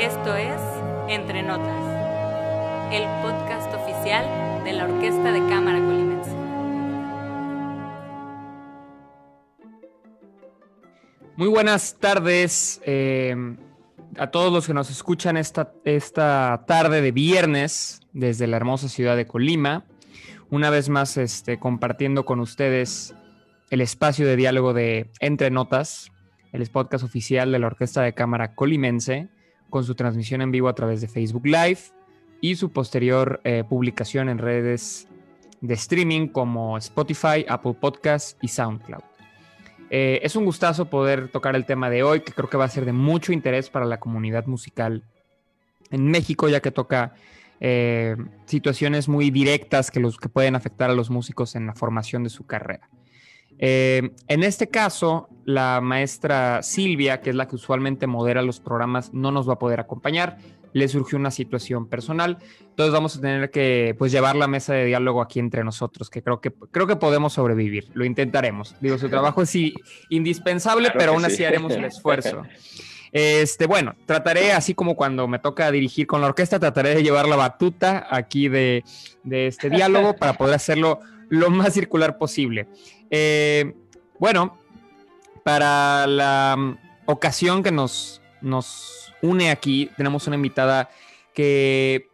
Esto es Entre Notas, el podcast oficial de la Orquesta de Cámara Colimense. Muy buenas tardes eh, a todos los que nos escuchan esta, esta tarde de viernes desde la hermosa ciudad de Colima. Una vez más este, compartiendo con ustedes el espacio de diálogo de Entre Notas, el podcast oficial de la Orquesta de Cámara Colimense con su transmisión en vivo a través de Facebook Live y su posterior eh, publicación en redes de streaming como Spotify, Apple Podcasts y SoundCloud. Eh, es un gustazo poder tocar el tema de hoy, que creo que va a ser de mucho interés para la comunidad musical en México, ya que toca eh, situaciones muy directas que, los, que pueden afectar a los músicos en la formación de su carrera. Eh, en este caso, la maestra Silvia, que es la que usualmente modera los programas, no nos va a poder acompañar. Le surgió una situación personal, entonces vamos a tener que pues llevar la mesa de diálogo aquí entre nosotros, que creo que creo que podemos sobrevivir. Lo intentaremos. Digo, su trabajo es indispensable, pero aún así haremos el esfuerzo. Este, bueno, trataré, así como cuando me toca dirigir con la orquesta, trataré de llevar la batuta aquí de, de este diálogo para poder hacerlo lo más circular posible. Eh, bueno, para la mm, ocasión que nos, nos une aquí, tenemos una invitada que,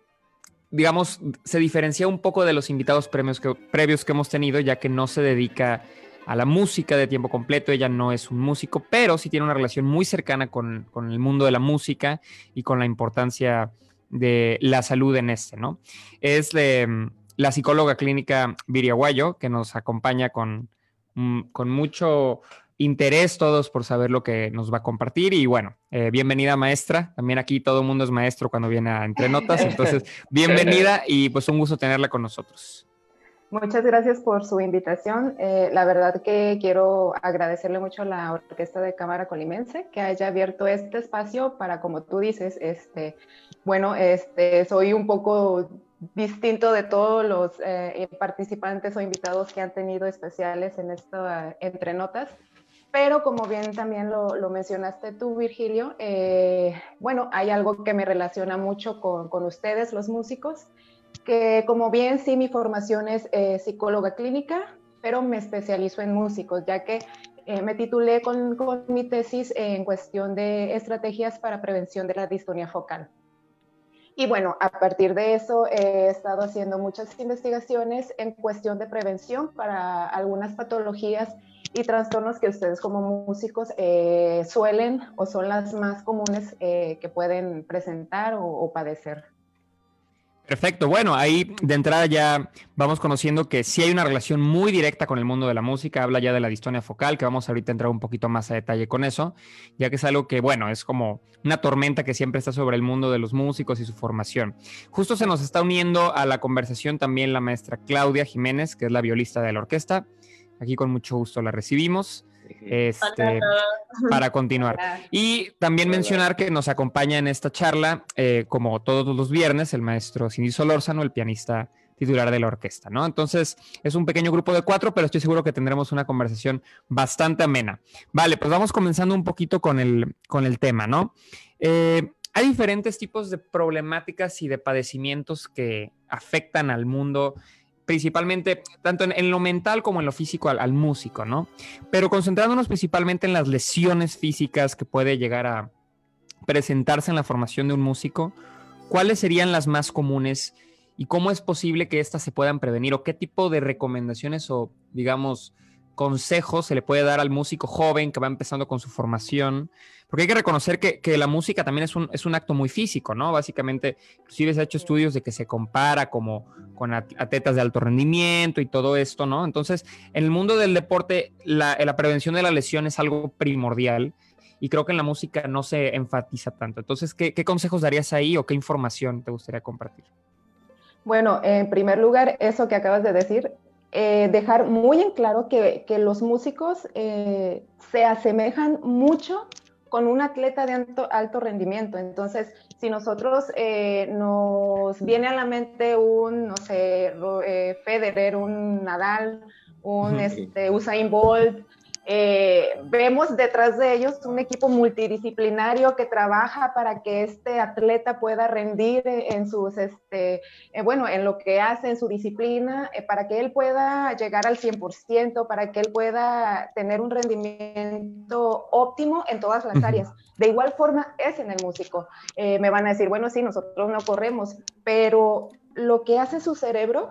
digamos, se diferencia un poco de los invitados premios que, previos que hemos tenido, ya que no se dedica a la música de tiempo completo, ella no es un músico, pero sí tiene una relación muy cercana con, con el mundo de la música y con la importancia de la salud en este, ¿no? Es de, la psicóloga clínica Viriaguayo, que nos acompaña con, con mucho interés todos por saber lo que nos va a compartir. Y bueno, eh, bienvenida maestra. También aquí todo el mundo es maestro cuando viene a Entre Notas. Entonces, bienvenida y pues un gusto tenerla con nosotros. Muchas gracias por su invitación. Eh, la verdad que quiero agradecerle mucho a la Orquesta de Cámara Colimense que haya abierto este espacio para, como tú dices, este, bueno, este, soy un poco distinto de todos los eh, participantes o invitados que han tenido especiales en esto eh, entre notas. Pero como bien también lo, mencionaste tú, Virgilio, eh, bueno, hay algo que me relaciona mucho con, con, ustedes, los músicos, que como bien sí mi formación es psicóloga clínica, pero me especializo en músicos, ya que me titulé con, con mi tesis en cuestión de estrategias para prevención de la distonía focal. Y bueno, a partir de eso he estado haciendo muchas investigaciones en cuestión de prevención para algunas patologías y trastornos que ustedes como músicos eh, suelen o son las más comunes eh, que pueden presentar o, o padecer. Perfecto, bueno, ahí de entrada ya vamos conociendo que sí hay una relación muy directa con el mundo de la música, habla ya de la distonia focal, que vamos ahorita a entrar un poquito más a detalle con eso, ya que es algo que, bueno, es como una tormenta que siempre está sobre el mundo de los músicos y su formación. Justo se nos está uniendo a la conversación también la maestra Claudia Jiménez, que es la violista de la orquesta. Aquí con mucho gusto la recibimos este, para continuar. Y también mencionar que nos acompaña en esta charla, eh, como todos los viernes, el maestro Cindy Solórzano, el pianista titular de la orquesta, ¿no? Entonces, es un pequeño grupo de cuatro, pero estoy seguro que tendremos una conversación bastante amena. Vale, pues vamos comenzando un poquito con el, con el tema, ¿no? Eh, hay diferentes tipos de problemáticas y de padecimientos que afectan al mundo principalmente tanto en, lo mental como en lo físico al, músico, ¿no? Pero concentrándonos principalmente en las lesiones físicas que puede llegar a presentarse en la formación de un músico, ¿cuáles serían las más comunes y cómo es posible que éstas se puedan prevenir o qué tipo de recomendaciones o, digamos, consejos se le puede dar al músico joven que va empezando con su formación? Porque hay que reconocer que, la música también es un, es un, acto muy físico, ¿no? Básicamente, inclusive se ha hecho estudios de que se compara como con atletas de alto rendimiento y todo esto, ¿no? Entonces, en el mundo del deporte, la, la prevención de la lesión es algo primordial y creo que en la música no se enfatiza tanto. Entonces, ¿qué, qué consejos darías ahí o qué información te gustaría compartir? Bueno, en primer lugar, eso que acabas de decir, eh, dejar muy en claro que, que los músicos eh, se asemejan mucho con un atleta de alto, alto rendimiento. Entonces, si nosotros eh, nos viene a la mente un, no sé, Federer, un Nadal, un este, Usain Bolt, Eh, vemos detrás de ellos un equipo multidisciplinario que trabaja para que este atleta pueda rendir en sus, este, eh, bueno, en lo que hace, en su disciplina, eh, para que él pueda llegar al 100%, para que él pueda tener un rendimiento óptimo en todas las áreas. De igual forma es en el músico. me van a decir, bueno, sí, nosotros no corremos, pero lo que hace su cerebro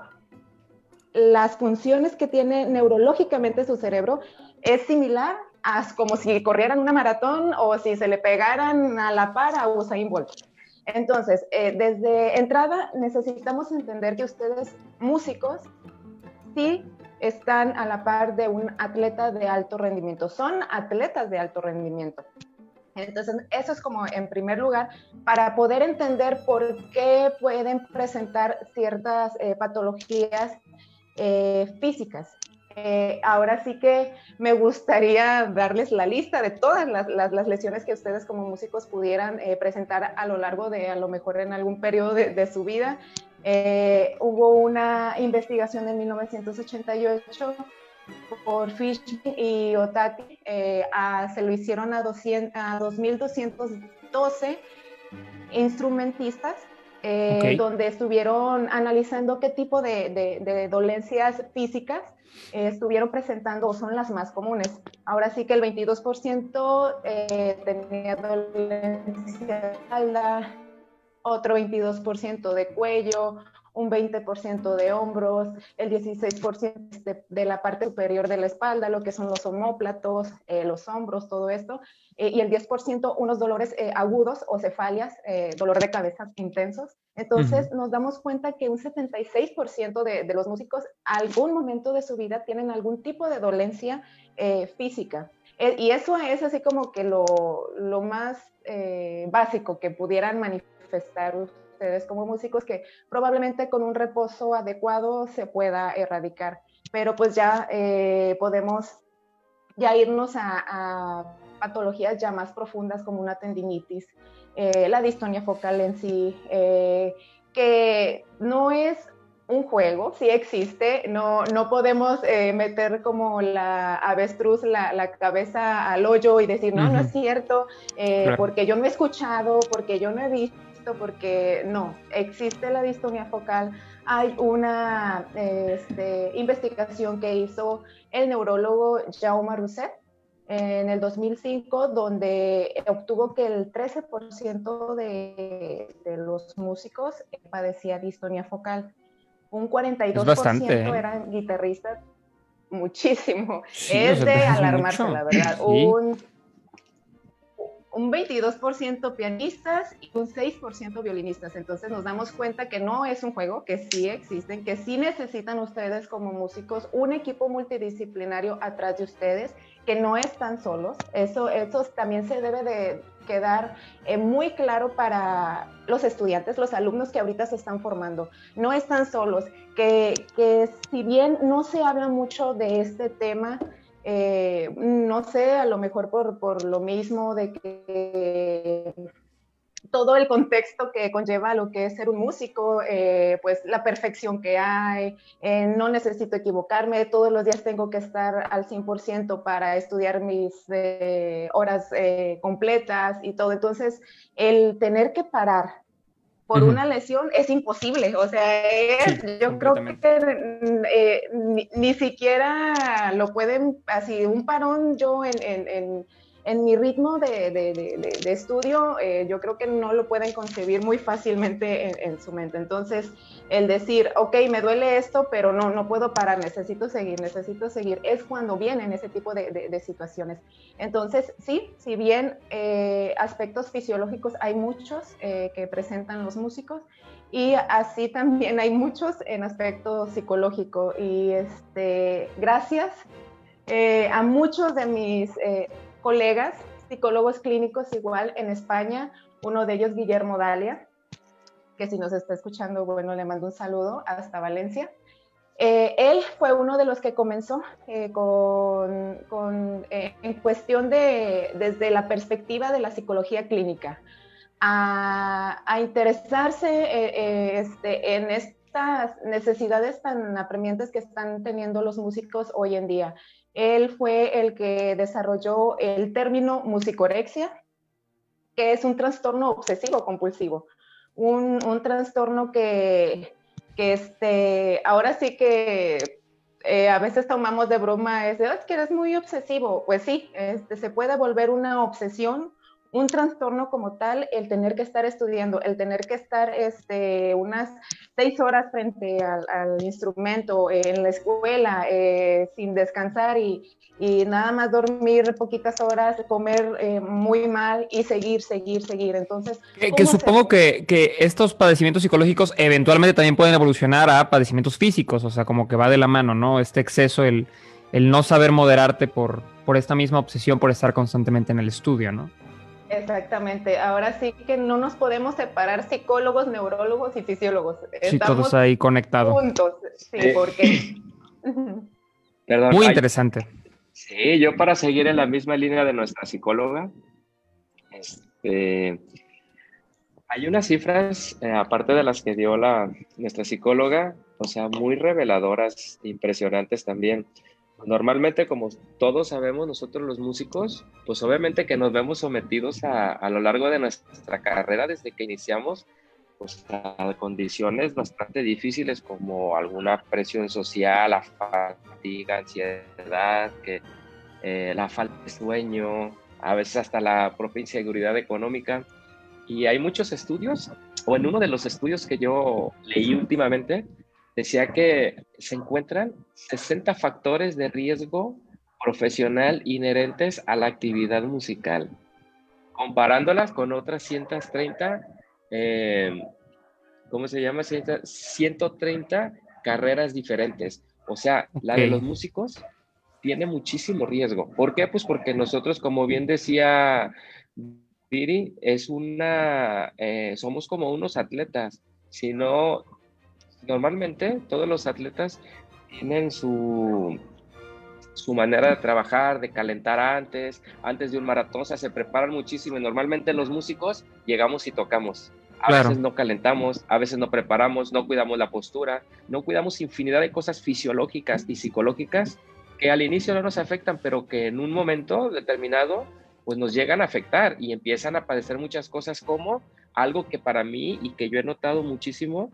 las funciones que tiene neurológicamente su cerebro es similar a como si corrieran una maratón o si se le pegaran a la par a Usain Bolt. Entonces, eh, desde entrada necesitamos entender que ustedes, músicos, sí están a la par de un atleta de alto rendimiento, son atletas de alto rendimiento. Entonces, eso es como en primer lugar, para poder entender por qué pueden presentar ciertas eh, patologías eh, físicas. Eh, ahora sí que me gustaría darles la lista de todas las, lesiones que ustedes como músicos pudieran eh, presentar a lo largo de, a lo mejor en algún periodo de, su vida. hubo una investigación en 1988 por Fish y Otati, se lo hicieron a, 200, a 2.212 instrumentistas eh, donde estuvieron analizando qué tipo de, dolencias físicas eh, estuvieron presentando o son las más comunes. Ahora sí que el 22% eh, tenía dolencia de espalda, otro 22% de cuello, un 20% de hombros, el 16% de, de, la parte superior de la espalda, lo que son los homóplatos, eh, los hombros, todo esto, eh, y el 10% unos dolores eh, agudos o cefalias, dolor de cabeza intensos. Entonces nos damos cuenta que un 76% de, de, los músicos algún momento de su vida tienen algún tipo de dolencia física. y eso es así como que lo, lo más básico que pudieran manifestar ustedes como músicos que probablemente con un reposo adecuado se pueda erradicar. Pero pues ya eh, podemos ya irnos a, patologías ya más profundas como una tendinitis, eh, la distonia focal en sí, eh, que no es un juego, sí existe, no, no podemos meter como la avestruz la, la, cabeza al hoyo y decir, no, no es cierto, porque yo no he escuchado, porque yo no he visto porque no, existe la distonía focal. Hay una este, investigación que hizo el neurólogo Jaume Rousset en el 2005, donde obtuvo que el 13% de, de, los músicos padecía distonía focal. Un 42% ¿eh? eran guitarristas, muchísimo. es de alarmarse, la verdad. Un un 22% pianistas y un 6% violinistas. Entonces nos damos cuenta que no es un juego, que sí existen, que sí necesitan ustedes como músicos un equipo multidisciplinario atrás de ustedes, que no están solos. Eso, eso también se debe de quedar eh, muy claro para los estudiantes, los alumnos que ahorita se están formando. No están solos, que, que si bien no se habla mucho de este tema, eh, no sé, a lo mejor por, por lo mismo de que todo el contexto que conlleva lo que es ser un músico, eh, pues la perfección que hay, eh, no necesito equivocarme, todos los días tengo que estar al 100% para estudiar mis horas completas y todo. Entonces, el tener que parar por una lesión es imposible. O sea, yo creo que eh, ni, siquiera lo pueden, así, un parón yo en, en mi ritmo de, de, de, estudio, eh, yo creo que no lo pueden concebir muy fácilmente en, su mente. Entonces, el decir, ok, me duele esto, pero no, no puedo parar, necesito seguir, necesito seguir, es cuando vienen ese tipo de, situaciones. Entonces, sí, si bien eh, aspectos fisiológicos hay muchos eh, que presentan los músicos, y así también hay muchos en aspecto psicológico. Y este, gracias a muchos de mis colegas, psicólogos clínicos igual en España, uno de ellos Guillermo Dalia, que si nos está escuchando, bueno, le mando un saludo hasta Valencia. Eh, él fue uno de los que comenzó eh, con, eh, en cuestión de, desde la perspectiva de la psicología clínica, a, interesarse este, en, estas necesidades tan apremiantes que están teniendo los músicos hoy en día. Él fue el que desarrolló el término musicorexia, que es un trastorno obsesivo compulsivo, un, un trastorno que, que este, ahora sí que eh, a veces tomamos de broma, es, de, es que eres muy obsesivo. Pues sí, este, se puede volver una obsesión un trastorno como tal, el tener que estar estudiando, el tener que estar este, unas seis horas frente al, instrumento en la escuela, eh, sin descansar y, nada más dormir poquitas horas, comer eh, muy mal y seguir, seguir, seguir. Entonces, que, supongo que, que, estos padecimientos psicológicos eventualmente también pueden evolucionar a padecimientos físicos, o sea, como que va de la mano, ¿no? Este exceso, el, el no saber moderarte por, por esta misma obsesión por estar constantemente en el estudio, ¿no? Exactamente. Ahora sí que no nos podemos separar psicólogos, neurólogos y fisiólogos. Sí, todos ahí conectados. Juntos, sí, porque... Muy interesante. Sí, yo para seguir en la misma línea de nuestra psicóloga, este, hay unas cifras, eh, aparte de las que dio la, nuestra psicóloga, o sea, muy reveladoras, impresionantes también. Normalmente, como todos sabemos, nosotros los músicos, pues obviamente que nos vemos sometidos a, a lo largo de nuestra carrera desde que iniciamos, pues a condiciones bastante difíciles como alguna presión social, la fatiga, ansiedad, que, eh, la falta de sueño, a veces hasta la propia inseguridad económica. Y hay muchos estudios, o en uno de los estudios que yo leí últimamente, decía que se encuentran 60 factores de riesgo profesional inherentes a la actividad musical, comparándolas con otras 130, eh, ¿cómo se llama? 130 carreras diferentes. O sea, la de los músicos tiene muchísimo riesgo. ¿Por qué? Pues porque nosotros, como bien decía Piri, es una, eh, somos como unos atletas. Si no normalmente todos los atletas tienen su, su manera de trabajar, de calentar antes, antes de un maratón, o sea, se preparan muchísimo y normalmente los músicos llegamos y tocamos. A veces no calentamos, a veces no preparamos, no cuidamos la postura, no cuidamos infinidad de cosas fisiológicas y psicológicas que al inicio no nos afectan, pero que en un momento determinado pues nos llegan a afectar y empiezan a padecer muchas cosas como algo que para mí y que yo he notado muchísimo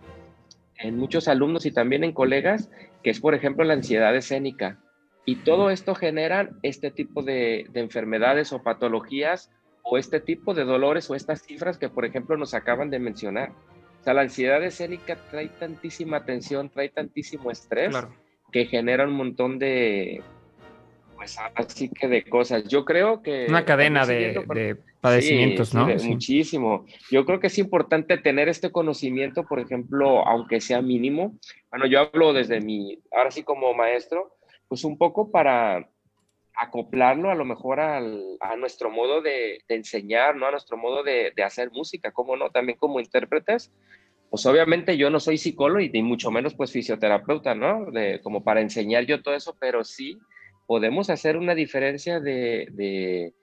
en muchos alumnos y también en colegas, que es, por ejemplo, la ansiedad escénica. Y todo esto genera este tipo de, enfermedades o patologías o este tipo de dolores o estas cifras que, por ejemplo, nos acaban de mencionar. O sea, la ansiedad escénica trae tantísima tensión, trae tantísimo estrés que genera un montón de, pues así que de cosas. Yo creo que... Una cadena de, padecimientos, ¿no? Muchísimo. Yo creo que es importante tener este conocimiento, por ejemplo, aunque sea mínimo. Bueno, yo hablo desde mi, ahora sí como maestro, pues un poco para acoplarlo a lo mejor a nuestro modo de, enseñar, ¿no? A nuestro modo de, hacer música, ¿cómo no? También como intérpretes, pues obviamente yo no soy psicólogo y ni mucho menos pues fisioterapeuta, ¿no? De, como para enseñar yo todo eso, pero sí podemos hacer una diferencia de,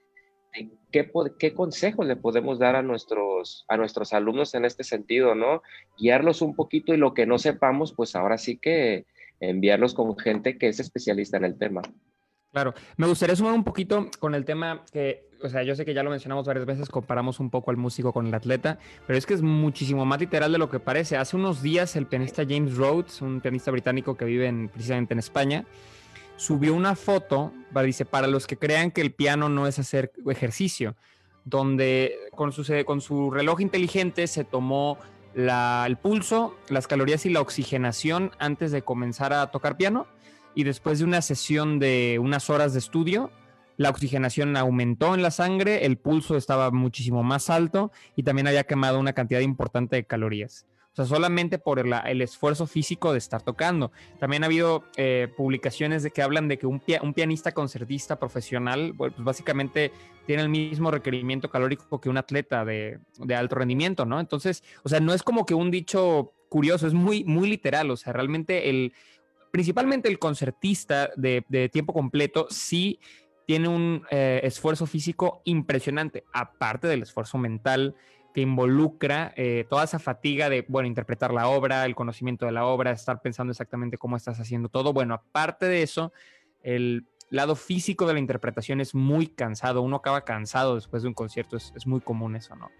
qué, qué, consejos le podemos dar a nuestros, a nuestros alumnos en este sentido, ¿no? Guiarlos un poquito y lo que no sepamos, pues ahora sí que enviarlos con gente que es especialista en el tema. Claro, me gustaría sumar un poquito con el tema que, o sea, yo sé que ya lo mencionamos varias veces, comparamos un poco al músico con el atleta, pero es que es muchísimo más literal de lo que parece. Hace unos días el pianista James Rhodes, un pianista británico que vive precisamente en España, subió una foto, dice, para los que crean que el piano no es hacer ejercicio, donde con su, con su reloj inteligente se tomó el pulso, las calorías y la oxigenación antes de comenzar a tocar piano y después de una sesión de unas horas de estudio, la oxigenación aumentó en la sangre, el pulso estaba muchísimo más alto y también había quemado una cantidad importante de calorías. Sea, solamente por el esfuerzo físico de estar tocando. También ha habido eh, publicaciones de que hablan de que un, pianista concertista profesional, pues básicamente tiene el mismo requerimiento calórico que un atleta de, alto rendimiento, ¿no? Entonces, o sea, no es como que un dicho curioso, es muy, muy literal. O sea, realmente el, principalmente el concertista de, tiempo completo sí tiene un eh, esfuerzo físico impresionante, aparte del esfuerzo mental que involucra eh, toda esa fatiga de, bueno, interpretar la obra, el conocimiento de la obra, estar pensando exactamente cómo estás haciendo todo. Bueno, aparte de eso, el lado físico de la interpretación es muy cansado, uno acaba cansado después de un concierto, es, es muy común eso, ¿no?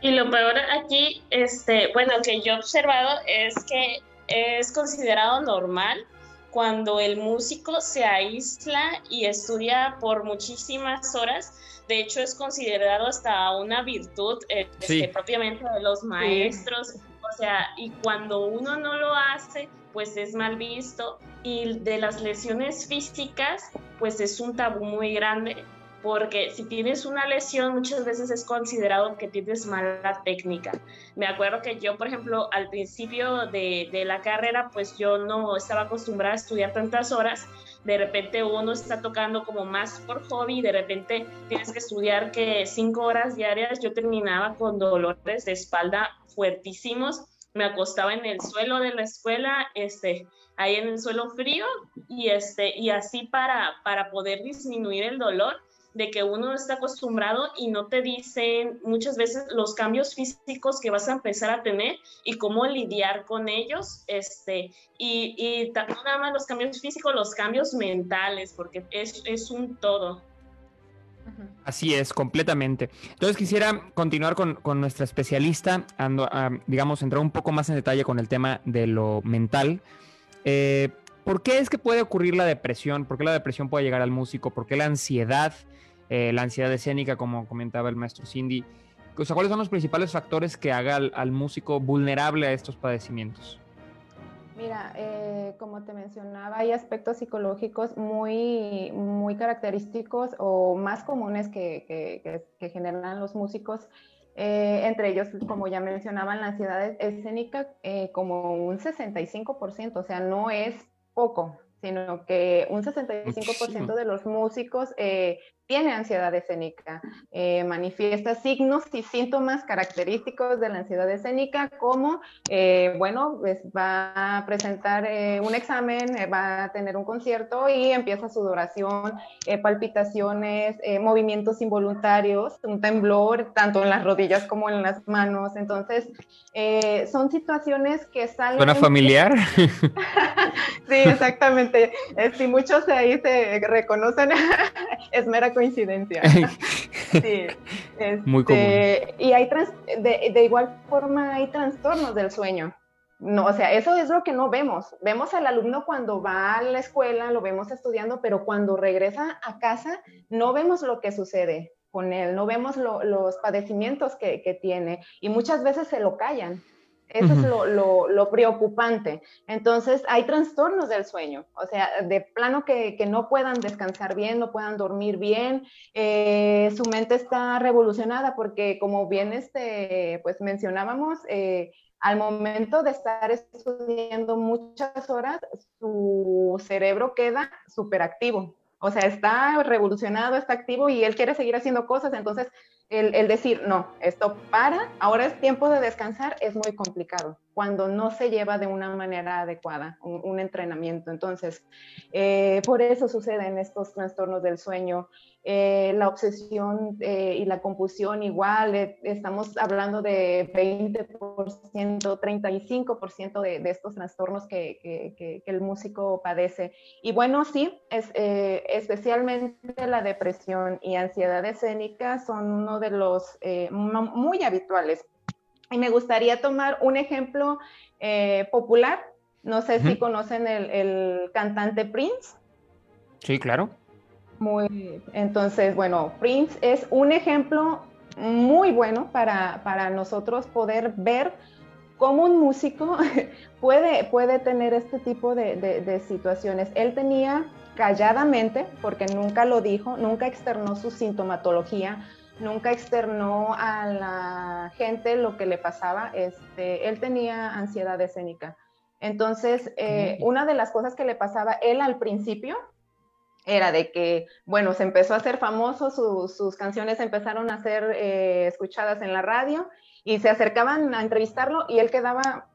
Y lo peor aquí, este, bueno, que yo he observado es que es considerado normal cuando el músico se aísla y estudia por muchísimas horas. De hecho, es considerado hasta una virtud este, propiamente de los maestros. O sea, y cuando uno no lo hace, pues es mal visto. Y de las lesiones físicas, pues es un tabú muy grande porque si tienes una lesión muchas veces es considerado que tienes mala técnica. Me acuerdo que yo, por ejemplo, al principio de, de, la carrera, pues yo no estaba acostumbrada a estudiar tantas horas. De repente uno está tocando como más por hobby, de repente tienes que estudiar que cinco horas diarias. Yo terminaba con dolores de espalda fuertísimos. Me acostaba en el suelo de la escuela, este, ahí en el suelo frío, y, este, y así para, para poder disminuir el dolor de que uno está acostumbrado y no te dicen muchas veces los cambios físicos que vas a empezar a tener y cómo lidiar con ellos, este, y, y no nada más los cambios físicos, los cambios mentales, porque es, es un todo. Así es, completamente. Entonces quisiera continuar con, con nuestra especialista, ando, digamos, entrar un poco más en detalle con el tema de lo mental. Eh, ¿Por qué es que puede ocurrir la depresión? ¿Por qué la depresión puede llegar al músico? ¿Por qué la ansiedad? Eh, la ansiedad escénica, como comentaba el maestro Cindy. O sea, ¿cuáles son los principales factores que haga al, músico vulnerable a estos padecimientos? Mira, eh, como te mencionaba, hay aspectos psicológicos muy, muy característicos o más comunes que, que, generan los músicos. Eh, entre ellos, como ya mencionaban, la ansiedad escénica como un 65%, o sea, no es poco, sino que un 65% de los músicos tiene ansiedad escénica, eh, manifiesta signos y síntomas característicos de la ansiedad escénica como, eh, bueno, pues va a presentar eh, un examen, va a tener un concierto y empieza sudoración, palpitaciones, movimientos involuntarios, un temblor tanto en las rodillas como en las manos. Entonces, son situaciones que salen... ¿Suena familiar? sí, exactamente. si muchos ahí se reconocen, es mera coincidencia. sí, Muy común. Este, y hay de, de, igual forma hay trastornos del sueño. No, o sea, eso es lo que no vemos. Vemos al alumno cuando va a la escuela, lo vemos estudiando, pero cuando regresa a casa no vemos lo que sucede con él, no vemos los padecimientos que, que tiene y muchas veces se lo callan. Eso es lo, preocupante. Entonces, hay trastornos del sueño, o sea, de plano que, no puedan descansar bien, no puedan dormir bien, eh, su mente está revolucionada porque, como bien este, pues mencionábamos, eh, al momento de estar estudiando muchas horas, su cerebro queda súper activo. O sea, está revolucionado, está activo y él quiere seguir haciendo cosas, entonces el, decir, no, esto para, ahora es tiempo de descansar, es muy complicado cuando no se lleva de una manera adecuada un, entrenamiento. Entonces, eh, por eso suceden estos trastornos del sueño. Eh, la obsesión eh, y la compulsión igual, estamos hablando de 20%, 35% de, de, estos trastornos que, el músico padece. Y bueno, sí, es, especialmente la depresión y ansiedad escénica son uno de los muy habituales y me gustaría tomar un ejemplo eh, popular. No sé si conocen el, cantante Prince. Sí, claro. Muy, entonces, bueno, Prince es un ejemplo muy bueno para, para nosotros poder ver cómo un músico puede, puede tener este tipo de, de, situaciones. Él tenía calladamente, porque nunca lo dijo, nunca externó su sintomatología, nunca externó a la gente lo que le pasaba. Este, él tenía ansiedad escénica. Entonces, eh, una de las cosas que le pasaba él al principio era de que, bueno, se empezó a hacer famoso, sus canciones empezaron a ser eh, escuchadas en la radio y se acercaban a entrevistarlo y él quedaba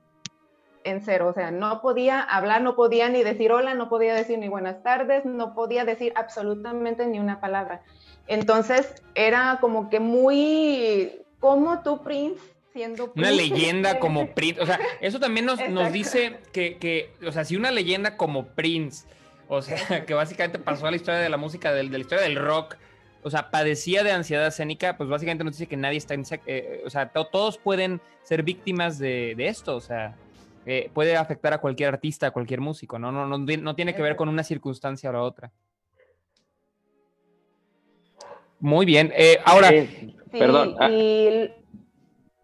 en cero, o sea, no podía hablar, no podía ni decir hola, no podía decir ni buenas tardes, no podía decir absolutamente ni una palabra. Entonces era como que muy ¿cómo tú, Prince, siendo Una leyenda como Prince, o sea, eso también nos, nos dice que, que, o sea, si una leyenda como Prince, o sea, que básicamente pasó a la historia de la música, de, de la historia del rock, o sea, padecía de ansiedad escénica, pues básicamente nos dice que nadie está en... Eh, o sea, todos pueden ser víctimas de, de esto, o sea, eh, puede afectar a cualquier artista, a cualquier músico, ¿no? No, no, no tiene que ver con una circunstancia o la otra. Muy bien. Eh, ahora. Sí, perdón. Ah.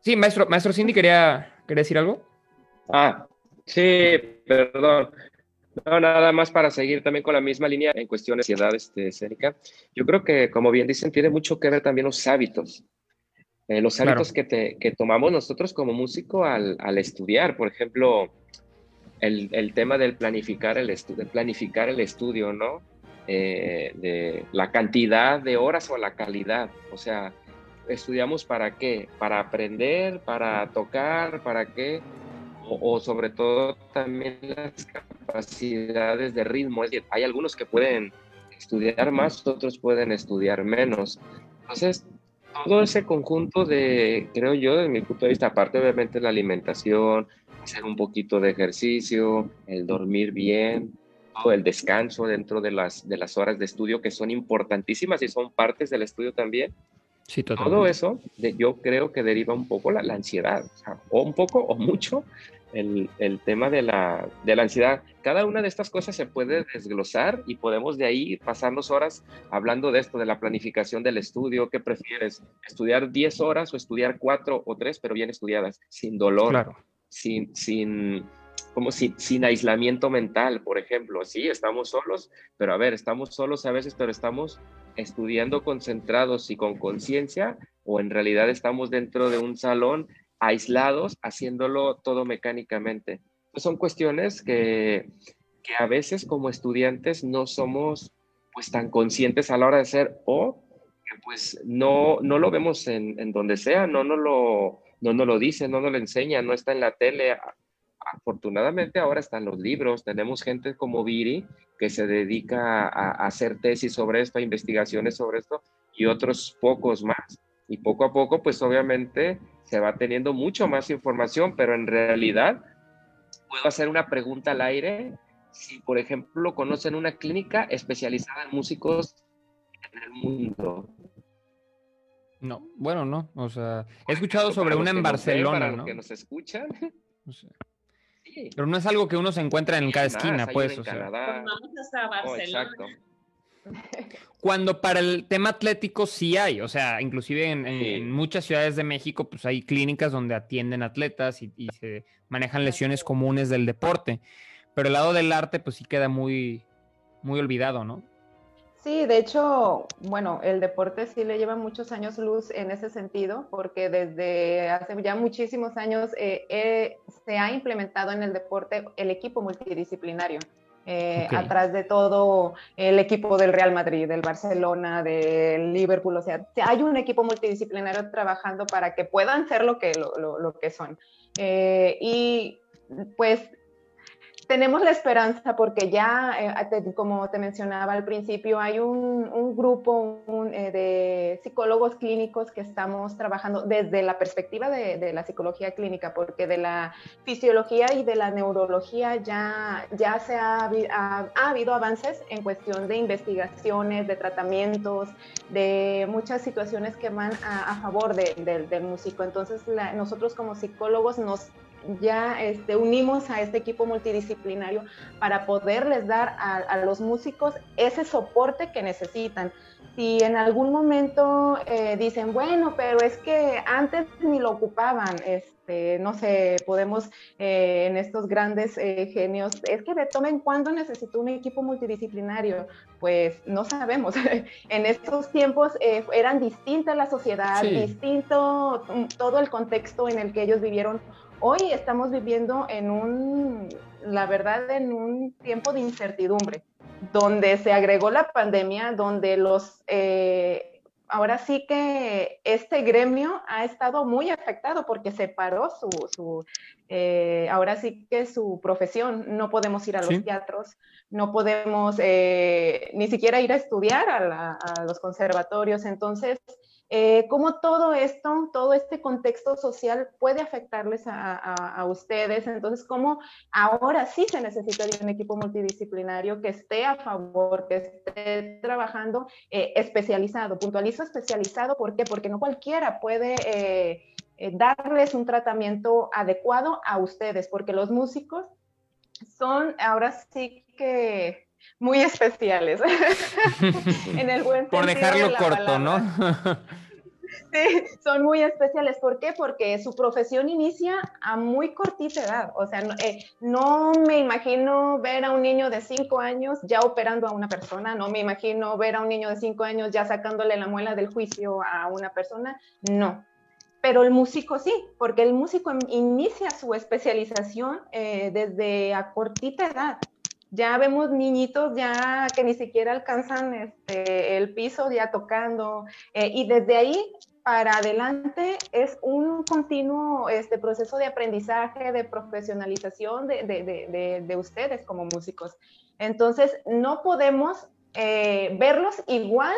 Sí, maestro, maestro Cindy, ¿quería, ¿quería decir algo? Ah, sí, perdón. No, nada más para seguir también con la misma línea en cuestiones de ansiedad este, escénica. Yo creo que, como bien dicen, tiene mucho que ver también los hábitos. Eh, los hábitos que, te, que, tomamos nosotros como músico al, al estudiar. Por ejemplo, el, el, tema del planificar el, estudio, planificar el estudio, ¿no? Eh, de la cantidad de horas o la calidad. O sea, estudiamos para qué? Para aprender, para tocar, para qué? o, sobre todo también las capacidades de ritmo. Hay algunos que pueden estudiar más, otros pueden estudiar menos. Entonces, todo ese conjunto de, creo yo, desde mi punto de vista, aparte obviamente la alimentación, hacer un poquito de ejercicio, el dormir bien, el descanso dentro de las, de las horas de estudio que son importantísimas y son partes del estudio también. Sí, todo eso yo creo que deriva un poco la, la ansiedad, o, un poco o mucho el, el tema de la, de la, ansiedad. Cada una de estas cosas se puede desglosar y podemos de ahí pasarnos horas hablando de esto, de la planificación del estudio. ¿Qué prefieres? ¿Estudiar 10 horas o estudiar 4 o 3, pero bien estudiadas, sin dolor, sin, sin, como si, sin aislamiento mental, por ejemplo? Sí, estamos solos, pero a ver, estamos solos a veces, pero estamos estudiando concentrados y con conciencia, o en realidad estamos dentro de un salón aislados, haciéndolo todo mecánicamente. Pues son cuestiones que, que, a veces como estudiantes no somos pues tan conscientes a la hora de hacer o que pues no, no lo vemos en, en donde sea, no nos lo, no nos lo dicen, no nos lo enseñan, no está en la tele. Afortunadamente ahora están los libros, tenemos gente como Viri que se dedica a, a hacer tesis sobre esto, a investigaciones sobre esto y otros pocos más. Y poco a poco, pues obviamente se va teniendo mucho más información, pero en realidad puedo hacer una pregunta al aire. Si, por ejemplo, conocen una clínica especializada en músicos en el mundo. No, bueno, no. O sea, he escuchado sobre una en Barcelona, ¿no? que nos escuchan. Pero no es algo que uno se encuentra en cada esquina, pues. O sea. vamos hasta Barcelona. exacto. Cuando para el tema atlético sí hay, o sea, inclusive en, muchas ciudades de México, pues hay clínicas donde atienden atletas y, se manejan lesiones comunes del deporte. Pero el lado del arte, pues sí queda muy, muy olvidado, ¿no? Sí, de hecho, bueno, el deporte sí le lleva muchos años luz en ese sentido, porque desde hace ya muchísimos años eh, eh, se ha implementado en el deporte el equipo multidisciplinario. Eh, atrás de todo el equipo del Real Madrid, del Barcelona, del Liverpool, o sea, hay un equipo multidisciplinario trabajando para que puedan ser lo que, lo, lo, que son. Eh, y pues tenemos la esperanza porque ya, eh, como te mencionaba al principio, hay un, grupo eh, de psicólogos clínicos que estamos trabajando desde la perspectiva de, la psicología clínica, porque de la fisiología y de la neurología ya, ya se ha, ha, habido avances en cuestión de investigaciones, de tratamientos, de muchas situaciones que van a, favor del músico. Entonces, nosotros como psicólogos nos ya este, unimos a este equipo multidisciplinario para poderles dar a, los músicos ese soporte que necesitan. Si en algún momento eh, dicen, bueno, pero es que antes ni lo ocupaban, este, no sé, podemos eh, en estos grandes eh, genios, es que tomen cuándo necesito un equipo multidisciplinario, pues no sabemos. en estos tiempos eran distintas la sociedad, distinto mm, todo el contexto en el que ellos vivieron Hoy estamos viviendo en un, la verdad, en un tiempo de incertidumbre, donde se agregó la pandemia, donde los, eh, ahora sí que este gremio ha estado muy afectado porque se paró su, su eh, ahora sí que su profesión. No podemos ir a los teatros, no podemos eh, ni siquiera ir a estudiar a, a los conservatorios. Entonces, eh, cómo todo esto, todo este contexto social puede afectarles a, ustedes. Entonces, cómo ahora sí se necesita de un equipo multidisciplinario que esté a favor, que esté trabajando eh, especializado. Puntualizo especializado, ¿por qué? Porque no cualquiera puede... Eh, darles un tratamiento adecuado a ustedes, porque los músicos son ahora sí que muy especiales. en el buen Por dejarlo corto, ¿no? sí, son muy especiales. ¿Por qué? Porque su profesión inicia a muy cortita edad. O sea, no, eh, no me imagino ver a un niño de cinco años ya operando a una persona, no me imagino ver a un niño de cinco años ya sacándole la muela del juicio a una persona. No, pero el músico sí, porque el músico inicia su especialización eh, desde a cortita edad. Ya vemos niñitos ya que ni siquiera alcanzan este, el piso ya tocando eh, y desde ahí para adelante es un continuo este, proceso de aprendizaje, de profesionalización de, de, de, ustedes como músicos. Entonces, no podemos eh, verlos igual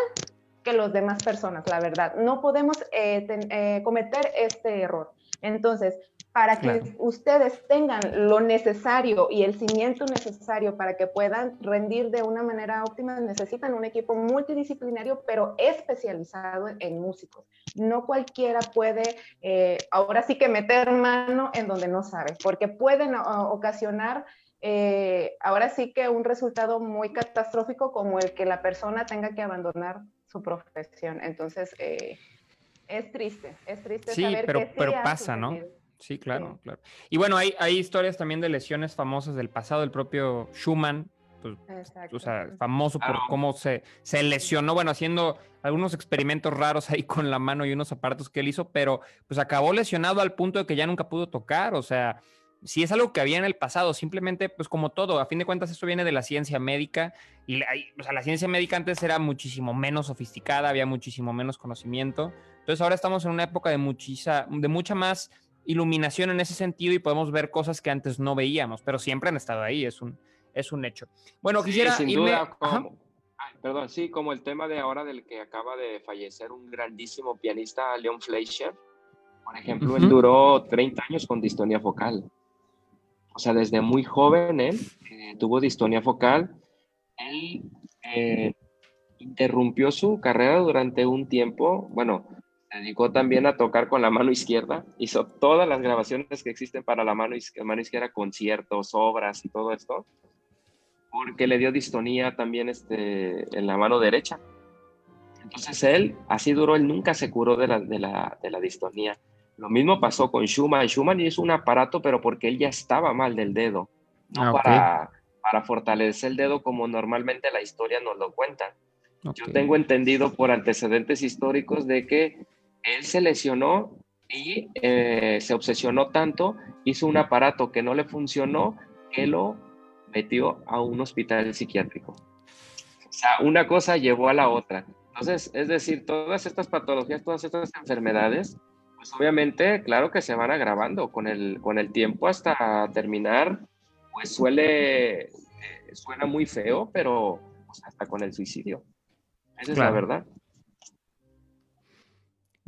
que los demás personas, la verdad. No podemos eh, cometer este error. Entonces, para que ustedes tengan lo necesario y el cimiento necesario para que puedan rendir de una manera óptima, necesitan un equipo multidisciplinario, pero especializado en, músicos. No cualquiera puede, eh, ahora sí que meter mano en donde no sabe, porque pueden ocasionar ahora sí que un resultado muy catastrófico como el que la persona tenga que abandonar su profesión. Entonces, eh, es triste, es triste. Sí, saber pero, que pero pasa, ¿no? Sí, claro, claro. Y bueno, hay, hay historias también de lesiones famosas del pasado, el propio Schumann, pues, o sea, famoso por cómo se, se lesionó, bueno, haciendo algunos experimentos raros ahí con la mano y unos aparatos que él hizo, pero pues acabó lesionado al punto de que ya nunca pudo tocar, o sea, si es algo que había en el pasado, simplemente, pues como todo, a fin de cuentas esto viene de la ciencia médica y la, o sea, la ciencia médica antes era muchísimo menos sofisticada, había muchísimo menos conocimiento. Entonces ahora estamos en una época de, muchisa, de mucha más iluminación en ese sentido y podemos ver cosas que antes no veíamos, pero siempre han estado ahí, es un, es un hecho. Bueno, quisiera sin Duda, como, perdón, sí, como el tema de ahora del que acaba de fallecer un grandísimo pianista, Leon Fleischer. Por ejemplo, él duró 30 años con distonía focal o sea, desde muy joven él eh, tuvo distonía focal. Él eh, interrumpió su carrera durante un tiempo, bueno, dedicó también a tocar con la mano izquierda, hizo todas las grabaciones que existen para la mano, mano izquierda, conciertos, obras y todo esto, porque le dio distonía también este, en la mano derecha. Entonces él, así duró, él nunca se curó de la, de la, de la distonía. Lo mismo pasó con Schumann. Schumann hizo un aparato, pero porque él ya estaba mal del dedo, no ah, para, para fortalecer el dedo como normalmente la historia nos lo cuenta. Yo tengo entendido por antecedentes históricos de que él se lesionó y eh, se obsesionó tanto, hizo un aparato que no le funcionó, que lo metió a un hospital psiquiátrico. O sea, una cosa llevó a la otra. Entonces, es decir, todas estas patologías, todas estas enfermedades, pues obviamente, claro que se van agravando con el, con el tiempo hasta terminar, pues suele, eh, suena muy feo, pero pues, hasta con el suicidio. Esa es la verdad.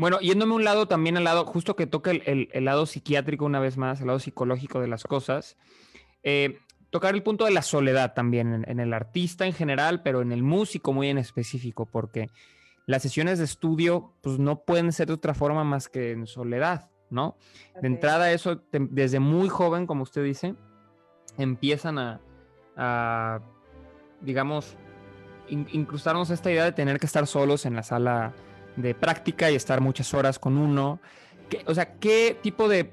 Bueno, yéndome un lado también al lado, justo que toca el, lado psiquiátrico una vez más, el lado psicológico de las cosas, eh, tocar el punto de la soledad también en, en, el artista en general, pero en el músico muy en específico, porque las sesiones de estudio pues no pueden ser de otra forma más que en soledad, ¿no? De entrada eso, desde muy joven, como usted dice, empiezan a, digamos, incrustarnos esta idea de tener que estar solos en la sala de práctica y estar muchas horas con uno. o sea, ¿qué tipo de,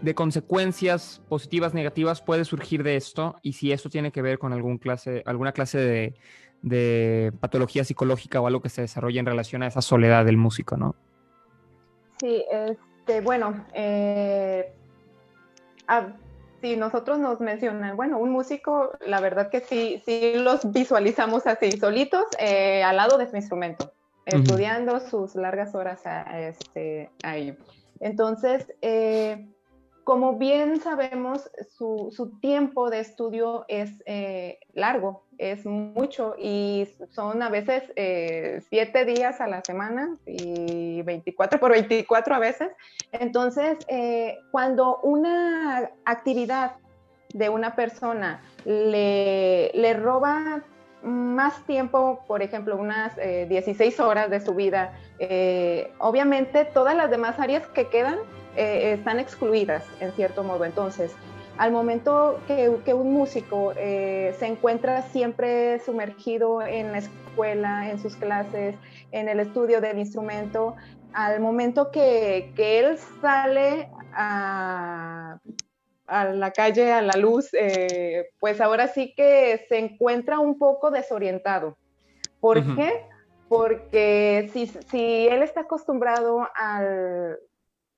de, consecuencias positivas, negativas puede surgir de esto? Y si esto tiene que ver con algún clase, alguna clase de de patología psicológica o algo que se desarrolla en relación a esa soledad del músico, ¿no? Sí, este, bueno, eh, si nosotros nos mencionan, bueno, un músico, la verdad que sí, sí los visualizamos así, solitos, eh, al lado de su instrumento, estudiando sus largas horas a, este, ahí. Entonces, eh, como bien sabemos, su, tiempo de estudio es eh, largo, es mucho y son a veces eh, siete días a la semana y 24 por 24 a veces. Entonces, cuando una actividad de una persona le, le roba más tiempo, por ejemplo, unas 16 horas de su vida, obviamente todas las demás áreas que quedan eh, están excluidas en cierto modo. Entonces, al momento que, un músico eh, se encuentra siempre sumergido en la escuela, en sus clases, en el estudio del instrumento, al momento que, él sale a, la calle, a la luz, eh, pues ahora sí que se encuentra un poco desorientado. ¿Por qué? Porque si, si, él está acostumbrado al,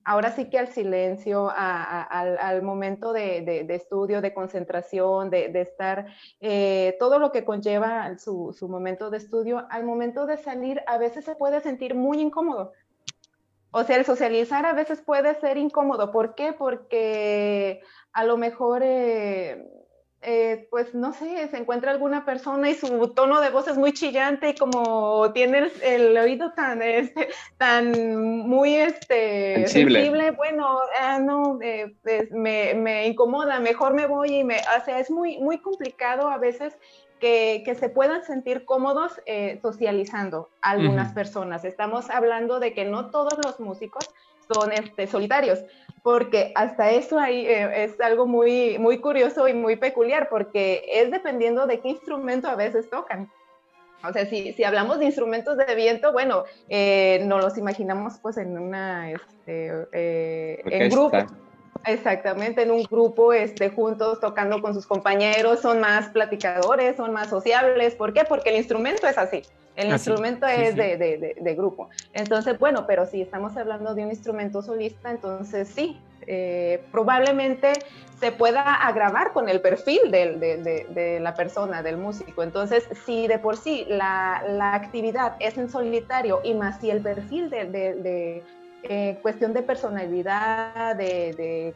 ahora sí que al silencio, al, momento de, estudio, de concentración, de, estar, eh, todo lo que conlleva su, momento de estudio, al momento de salir a veces se puede sentir muy incómodo. O sea, el socializar a veces puede ser incómodo. ¿Por qué? Porque a lo mejor... Eh, eh, pues no sé, se encuentra alguna persona y su tono de voz es muy chillante y como tiene el, oído tan, este, tan muy este, sensible. bueno, ah, no, eh, pues, me, me, incomoda, mejor me voy y me, o sea, es muy, muy complicado a veces que, que se puedan sentir cómodos eh, socializando algunas personas. Estamos hablando de que no todos los músicos son este, solitarios porque hasta eso ahí eh, es algo muy, muy curioso y muy peculiar, porque es dependiendo de qué instrumento a veces tocan. O sea, si, si hablamos de instrumentos de viento, bueno, eh, nos los imaginamos pues en una, este, eh, en grupo. Exactamente, en un grupo este, juntos tocando con sus compañeros, son más platicadores, son más sociables. ¿Por qué? Porque el instrumento es así. El instrumento es De, de, de, grupo. Entonces, bueno, pero si estamos hablando de un instrumento solista, entonces sí, eh, probablemente se pueda agravar con el perfil de, la persona, del músico. Entonces, si de por sí la, la actividad es en solitario y más si el perfil de, eh, cuestión de personalidad, de,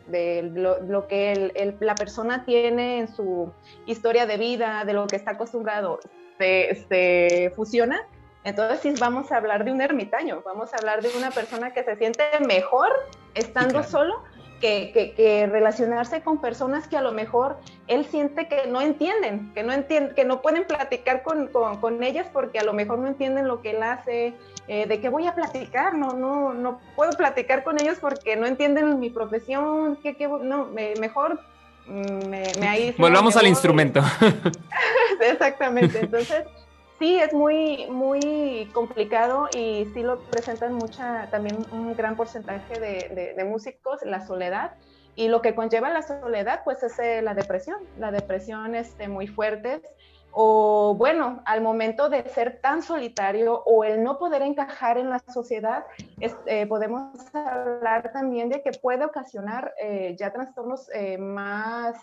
lo, que la persona tiene en su historia de vida, de lo que está acostumbrado, se, fusiona, entonces sí vamos a hablar de un ermitaño, vamos a hablar de una persona que se siente mejor estando solo que, relacionarse con personas que a lo mejor él siente que no entienden, que no, entienden, que no pueden platicar con, con, ellas porque a lo mejor no entienden lo que él hace, eh, de qué voy a platicar, no, no, no puedo platicar con ellos porque no entienden mi profesión, que, no, mejor mm, me, me Volvamos al instrumento. Exactamente, entonces sí, es muy, muy complicado y sí lo presentan mucha, también un gran porcentaje de, músicos, la soledad. Y lo que conlleva la soledad, pues es eh, la depresión. La depresión este, muy fuerte. O bueno, al momento de ser tan solitario o el no poder encajar en la sociedad, eh, podemos hablar también de que puede ocasionar eh, ya trastornos más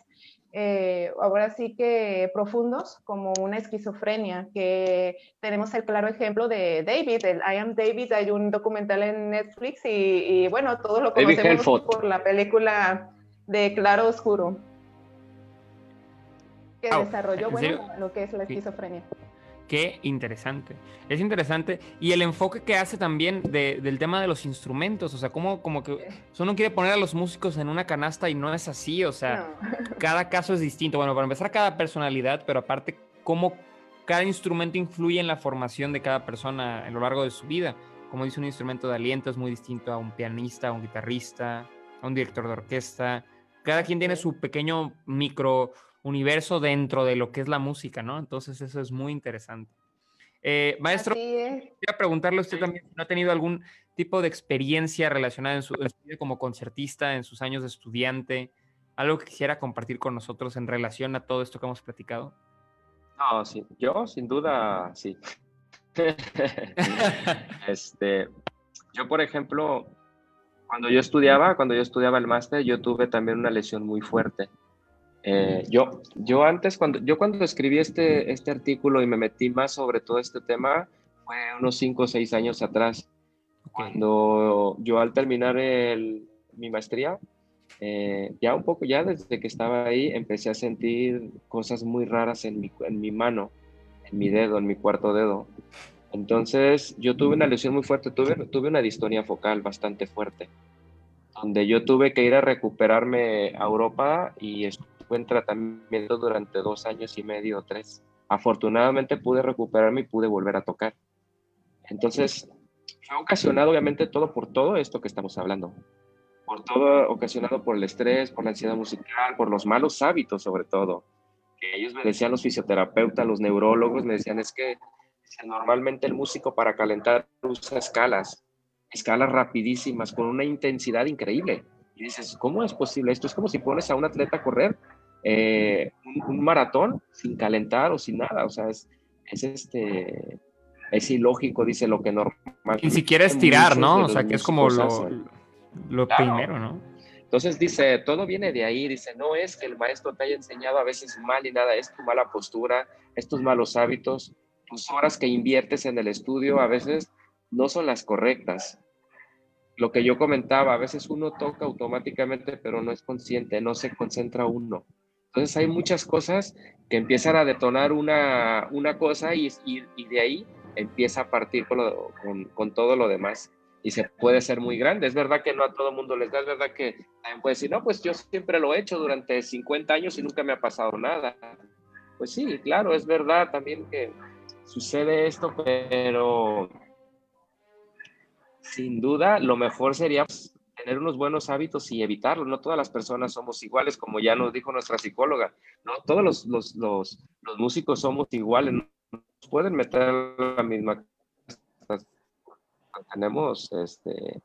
eh, ahora sí que profundos, como una esquizofrenia, que tenemos el claro ejemplo de David, el I Am David, hay un documental en Netflix y, bueno, todos lo conocemos por la película de Claro Oscuro, que desarrolló, bueno, lo que es la esquizofrenia. Qué interesante. Es interesante. Y el enfoque que hace también del tema de los instrumentos. O sea, como, como que uno quiere poner a los músicos en una canasta y no es así. O sea, cada caso es distinto. Bueno, para empezar, cada personalidad, pero aparte, cómo cada instrumento influye en la formación de cada persona a lo largo de su vida. Como dice un instrumento de aliento, es muy distinto a un pianista, a un guitarrista, a un director de orquesta. Cada quien tiene su pequeño micro universo dentro de lo que es la música, ¿no? Entonces eso es muy interesante. Eh, maestro, quería preguntarle a usted también si no ha tenido algún tipo de experiencia relacionada en su, vida como concertista, en sus años de estudiante, algo que quisiera compartir con nosotros en relación a todo esto que hemos platicado. No, sí, yo sin duda sí. este, yo, por ejemplo, cuando yo estudiaba, cuando yo estudiaba el máster, yo tuve también una lesión muy fuerte. Eh, yo, yo antes, cuando, yo cuando escribí este, este artículo y me metí más sobre todo este tema, fue unos 5 o 6 años atrás, cuando yo al terminar el, mi maestría, eh, ya un poco, ya desde que estaba ahí, empecé a sentir cosas muy raras en mi, en mi mano, en mi dedo, en mi cuarto dedo. Entonces, yo tuve una lesión muy fuerte, tuve, tuve una distonía focal bastante fuerte, donde yo tuve que ir a recuperarme a Europa y estuve en tratamiento durante dos años y medio o tres. Afortunadamente pude recuperarme y pude volver a tocar. Entonces, fue ocasionado obviamente todo por todo esto que estamos hablando. Por todo ocasionado por el estrés, por la ansiedad musical, por los malos hábitos sobre todo. Que ellos me decían los fisioterapeutas, los neurólogos, me decían es que normalmente el músico para calentar usa escalas, escalas rapidísimas, con una intensidad increíble. Y dices, ¿cómo es posible esto? Es como si pones a un atleta a correr eh, un, maratón sin calentar o sin nada. O sea, es, es este es ilógico, dice lo que normal. Ni siquiera estirar, ¿no? O sea, que es como lo, lo primero, ¿no? Entonces dice, todo viene de ahí, dice, no es que el maestro te haya enseñado a veces mal y nada, es tu mala postura, es tus malos hábitos, tus horas que inviertes en el estudio a veces no son las correctas. Lo que yo comentaba, a veces uno toca automáticamente, pero no es consciente, no se concentra uno. Entonces hay muchas cosas que empiezan a detonar una, una cosa y, y, y de ahí empieza a partir con, con, todo lo demás y se puede ser muy grande. Es verdad que no a todo el mundo les da, es verdad que también puede decir, no, pues yo siempre lo he hecho durante 50 años y nunca me ha pasado nada. Pues sí, claro, es verdad también que sucede esto, pero sin duda lo mejor sería tener unos buenos hábitos y evitarlo. No todas las personas somos iguales, como ya nos dijo nuestra psicóloga. No todos los, los, los, los músicos somos iguales, pueden meter la misma tenemos este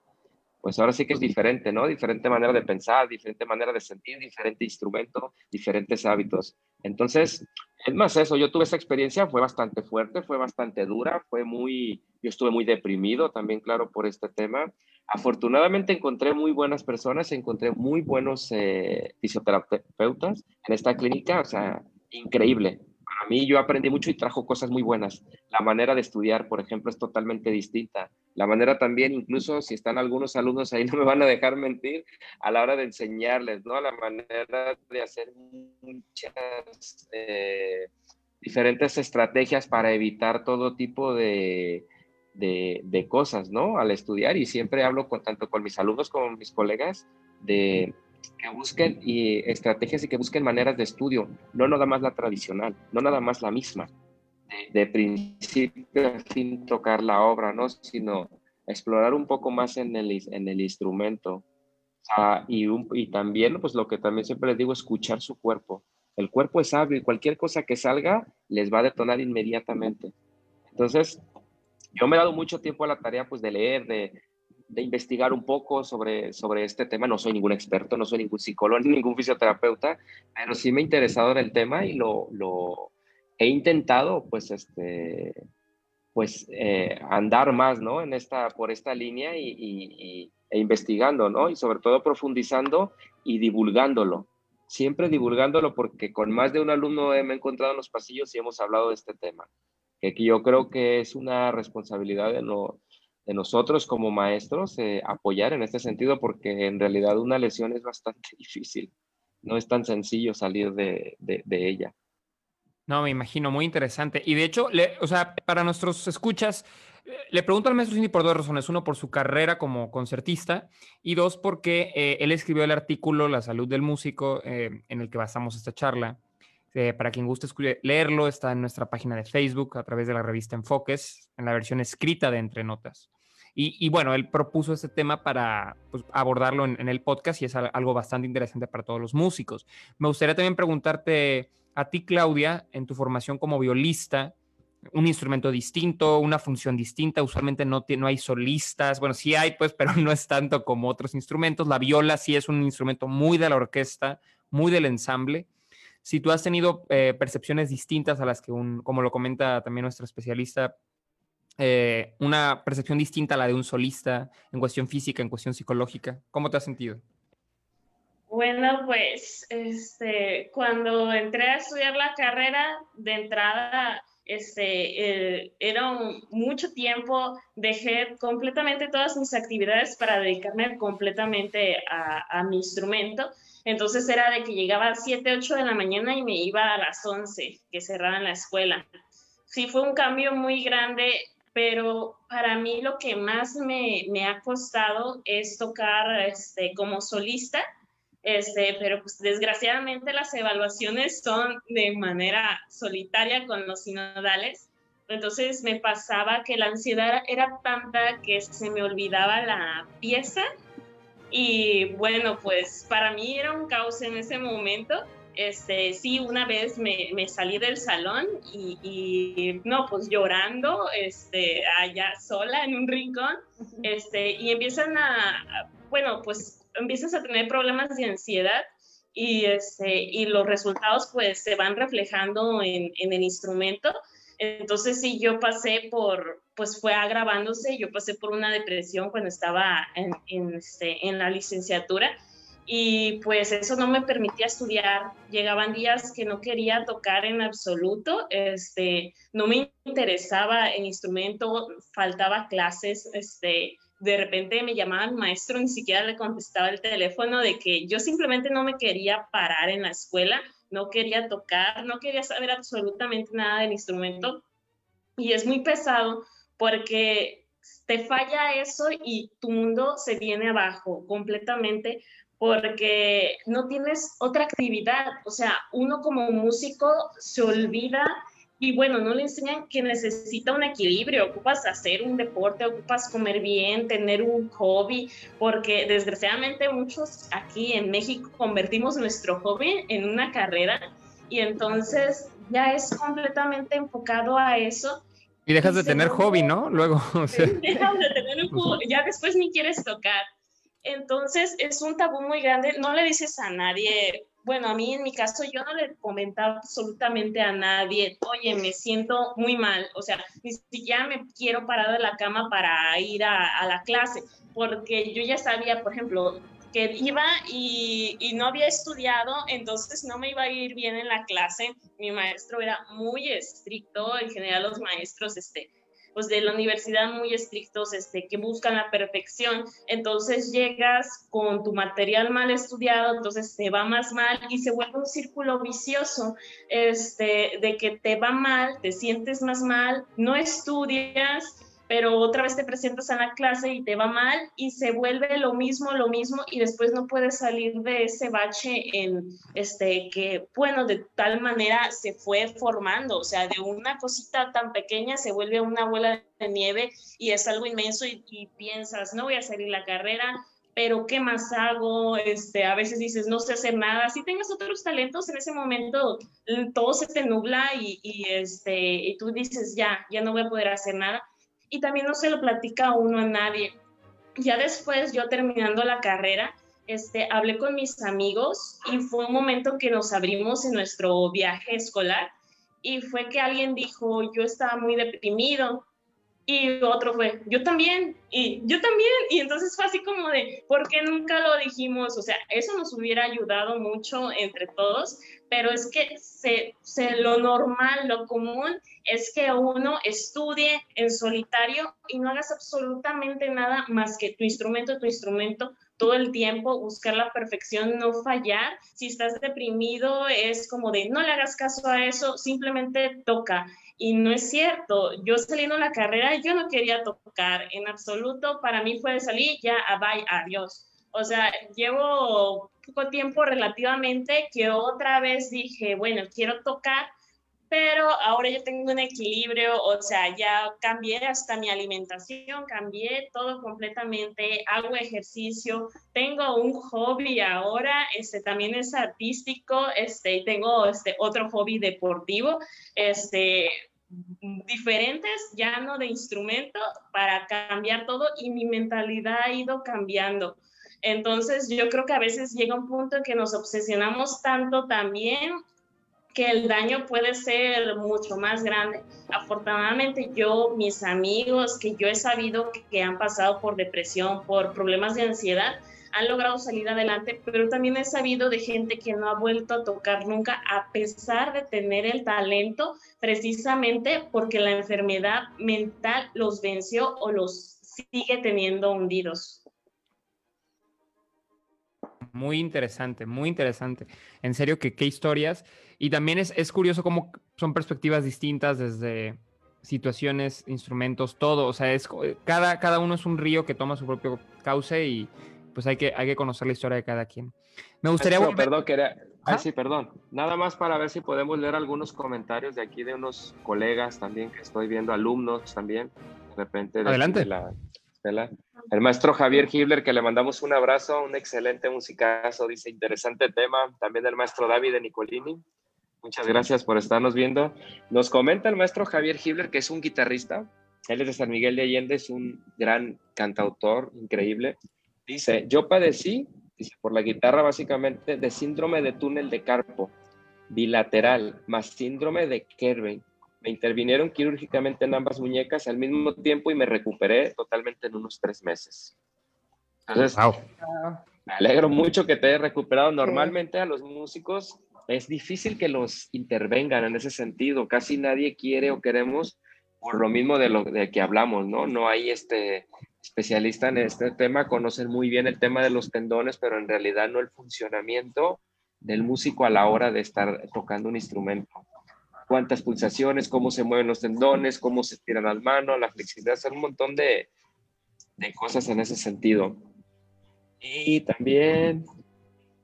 pues ahora sí que es diferente, ¿no? Diferente manera de pensar, diferente manera de sentir, diferente instrumento, diferentes hábitos. Entonces, es más eso, yo tuve esa experiencia, fue bastante fuerte, fue bastante dura, fue muy, yo estuve muy deprimido también, claro, por este tema. Afortunadamente encontré muy buenas personas, encontré muy buenos eh, fisioterapeutas en esta clínica, o sea, increíble a mí yo aprendí mucho y trajo cosas muy buenas. La manera de estudiar, por ejemplo, es totalmente distinta. La manera también, incluso si están algunos alumnos ahí, no me van a dejar mentir, a la hora de enseñarles, ¿no? La manera de hacer muchas eh, diferentes estrategias para evitar todo tipo de, de, cosas, ¿no? Al estudiar y siempre hablo con, tanto con mis alumnos como mis colegas de que busquen y estrategias y que busquen maneras de estudio, no nada más la tradicional, no nada más la misma, de, principio a fin tocar la obra, ¿no? Sino explorar un poco más en el, en el instrumento. y, y también, pues lo que también siempre les digo, escuchar su cuerpo. El cuerpo es sabio y cualquier cosa que salga les va a detonar inmediatamente. Entonces, yo me he dado mucho tiempo a la tarea pues de leer, de, de investigar un poco sobre, sobre este tema. No soy ningún experto, no soy ningún psicólogo ni ningún fisioterapeuta, pero sí me he interesado en el tema y lo, lo he intentado, pues, este, pues, eh, andar más, ¿no? En esta, por esta línea y, e investigando, ¿no? Y sobre todo profundizando y divulgándolo. Siempre divulgándolo porque con más de un alumno me he encontrado en los pasillos y hemos hablado de este tema. Que, yo creo que es una responsabilidad de, no, de nosotros como maestros eh, apoyar en este sentido porque en realidad una lesión es bastante difícil. No es tan sencillo salir de, ella. No, me imagino, muy interesante. Y de hecho, o sea, para nuestros escuchas, eh, le pregunto al maestro Cindy por dos razones. Uno, por su carrera como concertista y dos, porque eh, él escribió el artículo La salud del músico en el que basamos esta charla. Para quien guste leerlo, está en nuestra página de Facebook a través de la revista Enfoques, en la versión escrita de Entre Notas. Y, bueno, él propuso este tema para pues, abordarlo en, el podcast y es algo bastante interesante para todos los músicos. Me gustaría también preguntarte a ti, Claudia, en tu formación como violista, un instrumento distinto, una función distinta. Usualmente no, no hay solistas. Bueno, sí hay, pues, pero no es tanto como otros instrumentos. La viola sí es un instrumento muy de la orquesta, muy del ensamble. Si tú has tenido eh, percepciones distintas a las que, un, como lo comenta también nuestro especialista, eh, una percepción distinta a la de un solista en cuestión física, en cuestión psicológica. ¿Cómo te has sentido? Bueno, pues este, cuando entré a estudiar la carrera, de entrada este, eh, era mucho tiempo, dejé completamente todas mis actividades para dedicarme completamente a, mi instrumento. Entonces era de que llegaba a 7, 8 de la mañana y me iba a las 11, que cerraban la escuela. Sí, fue un cambio muy grande, pero para mí lo que más me, me ha costado es tocar este, como solista este, pero pues desgraciadamente las evaluaciones son de manera solitaria con los sinodales. Entonces me pasaba que la ansiedad era tanta que se me olvidaba la pieza y bueno, pues para mí era un caos en ese momento. Este, sí, una vez me, me salí del salón y, y, no, pues llorando, este, allá sola en un rincón, este, y empiezan a, bueno, pues empiezas a tener problemas de ansiedad y, este, y los resultados pues se van reflejando en, en el instrumento. Entonces sí, yo pasé por, pues fue agravándose, yo pasé por una depresión cuando estaba este, en la licenciatura y pues eso no me permitía estudiar. Llegaban días que no quería tocar en absoluto, este, no me interesaba el instrumento, faltaba clases, este, de repente me llamaba mi maestro, ni siquiera le contestaba el teléfono de que yo simplemente no me quería parar en la escuela, no quería tocar, no quería saber absolutamente nada del instrumento. Y es muy pesado porque te falla eso y tu mundo se viene abajo completamente porque no tienes otra actividad. O sea, uno como músico se olvida y bueno, no le enseñan que necesita un equilibrio, ocupas hacer un deporte, ocupas comer bien, tener un hobby, porque desgraciadamente muchos aquí en México convertimos nuestro hobby en una carrera y entonces ya es completamente enfocado a eso. Y dejas de tener hobby, ¿no? Luego. O sea... Dejas de tener un hobby, ya después ni quieres tocar. Entonces es un tabú muy grande, no le dices a nadie, bueno, a mí en mi caso yo no le comentaba absolutamente a nadie, oye, me siento muy mal, o sea, ni siquiera me quiero parar de la cama para ir a, la clase, porque yo ya sabía, por ejemplo, que iba y, y, no había estudiado, entonces no me iba a ir bien en la clase. Mi maestro era muy estricto, en general los maestros, este, pues de la universidad muy estrictos, este, que buscan la perfección, entonces llegas con tu material mal estudiado, entonces te va más mal y se vuelve un círculo vicioso, este, de que te va mal, te sientes más mal, no estudias, pero otra vez te presentas a la clase y te va mal y se vuelve lo mismo, lo mismo y después no puedes salir de ese bache en este que bueno, de tal manera se fue formando, o sea, de una cosita tan pequeña se vuelve una bola de nieve y es algo inmenso y, y piensas, no voy a salir la carrera, pero ¿qué más hago? Este, a veces dices, no sé hacer nada. Si tengas otros talentos, en ese momento todo se te nubla y, y, este, y tú dices, ya, ya no voy a poder hacer nada y también no se lo platica a uno a nadie. Ya después, yo terminando la carrera, este, hablé con mis amigos y fue un momento que nos abrimos en nuestro viaje escolar y fue que alguien dijo, yo estaba muy deprimido, y otro fue, yo también, y yo también, y entonces fue así como de, ¿por qué nunca lo dijimos? O sea, eso nos hubiera ayudado mucho entre todos, pero es que se, se, lo normal, lo común es que uno estudie en solitario y no hagas absolutamente nada más que tu instrumento, tu instrumento, todo el tiempo, buscar la perfección, no fallar. Si estás deprimido, es como de no le hagas caso a eso, simplemente toca. Y no es cierto, yo saliendo de la carrera, yo no quería tocar en absoluto, para mí fue salir ya a bye, adiós. O sea, llevo poco tiempo relativamente que otra vez dije, bueno, quiero tocar, pero ahora yo tengo un equilibrio, o sea, ya cambié hasta mi alimentación, cambié todo completamente, hago ejercicio, tengo un hobby ahora, este también es artístico, este tengo este otro hobby deportivo, este diferentes, ya no de instrumento, para cambiar todo y mi mentalidad ha ido cambiando. Entonces, yo creo que a veces llega un punto en que nos obsesionamos tanto también que el daño puede ser mucho más grande. Afortunadamente yo, mis amigos que yo he sabido que, han pasado por depresión, por problemas de ansiedad, han logrado salir adelante, pero también he sabido de gente que no ha vuelto a tocar nunca a pesar de tener el talento, precisamente porque la enfermedad mental los venció o los sigue teniendo hundidos. Muy interesante, muy interesante. En serio, que qué historias. Y también es, es curioso cómo son perspectivas distintas desde situaciones, instrumentos, todo. O sea, es, cada, cada uno es un río que toma su propio cauce y pues hay que, hay que conocer la historia de cada quien. Me gustaría... perdón, quería... sí, perdón. Nada más para ver si podemos leer algunos comentarios de aquí de unos colegas también que estoy viendo, alumnos también. De repente... Adelante. la, el maestro Javier Hibler, que le mandamos un abrazo, un excelente musicazo, dice interesante tema. También el maestro David de Nicolini. Muchas gracias por estarnos viendo. Nos comenta el maestro Javier Hibler, que es un guitarrista. Él es de San Miguel de Allende, es un gran cantautor, increíble. Dice, yo padecí, dice, por la guitarra básicamente, de síndrome de túnel de carpo, bilateral, más síndrome de Kerben me intervinieron quirúrgicamente en ambas muñecas al mismo tiempo y me recuperé totalmente en unos tres meses. Entonces, me alegro mucho que te hayas recuperado. Normalmente a los músicos es difícil que los intervengan en ese sentido. Casi nadie quiere o queremos por lo mismo de lo de que hablamos, ¿no? No hay este especialista en este tema, conocen muy bien el tema de los tendones, pero en realidad no el funcionamiento del músico a la hora de estar tocando un instrumento cuántas pulsaciones, cómo se mueven los tendones, cómo se tiran las manos, la flexibilidad, son un montón de, de cosas en ese sentido. Y también,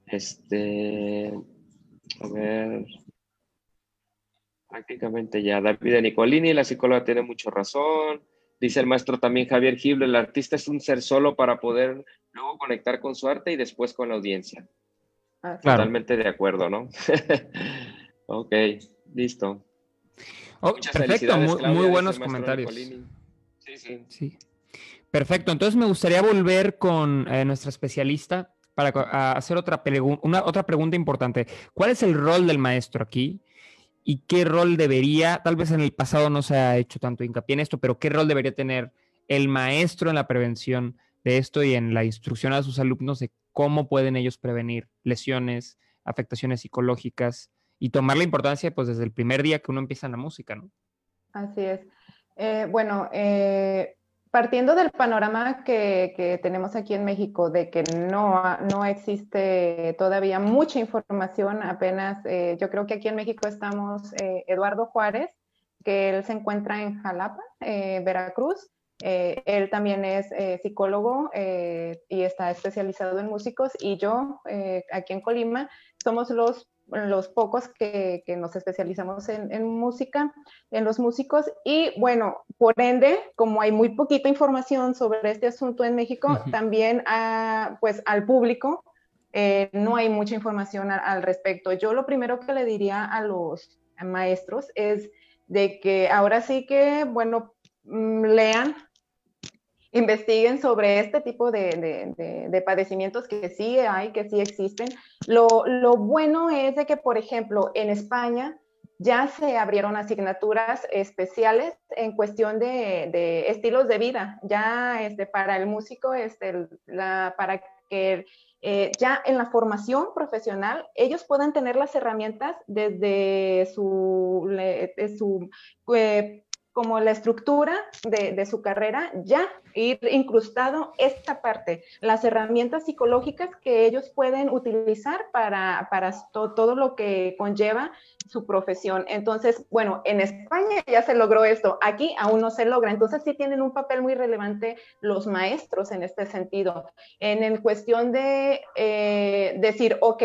este, a ver, prácticamente ya, David Nicolini, la psicóloga tiene mucho razón. Dice el maestro también Javier Gible, el artista es un ser solo para poder luego conectar con su arte y después con la audiencia. Ah, Totalmente de acuerdo, ¿no? ok. Listo. Oh, perfecto, muy, buenos comentarios. Sí, sí. sí. Perfecto, entonces me gustaría volver con eh, nuestra especialista para hacer otra, una, otra pregunta importante. ¿Cuál es el rol del maestro aquí? ¿Y qué rol debería, tal vez en el pasado no se ha hecho tanto hincapié en esto, pero qué rol debería tener el maestro en la prevención de esto y en la instrucción a sus alumnos de cómo pueden ellos prevenir lesiones, afectaciones psicológicas y tomar la importancia pues desde el primer día que uno empieza en la música, ¿no? Así es. Eh, bueno, eh, partiendo del panorama que, tenemos aquí en México de que no, no existe todavía mucha información, apenas, eh, yo creo que aquí en México estamos Eduardo Juárez, que él se encuentra en Jalapa, Veracruz. él también es psicólogo y está especializado en músicos y yo aquí en Colima somos los los pocos que, nos especializamos en, música, en los músicos. Y bueno, por ende, como hay muy poquita información sobre este asunto en México, también pues al público eh, no hay mucha información al, respecto. Yo lo primero que le diría a los maestros es de que ahora sí que, bueno, mm, lean investiguen sobre este tipo de, padecimientos que sí hay, que sí existen. Lo, bueno es de que, por ejemplo, en España ya se abrieron asignaturas especiales en cuestión de, estilos de vida, ya este, para el músico, este, la, para que eh, ya en la formación profesional ellos puedan tener las herramientas desde su, su eh, como la estructura de, su carrera, ya ir incrustado esta parte, las herramientas psicológicas que ellos pueden utilizar para, para todo lo que conlleva su profesión. Entonces, bueno, en España ya se logró esto, aquí aún no se logra. Entonces, sí tienen un papel muy relevante los maestros en este sentido, en, en cuestión de eh, decir, ok,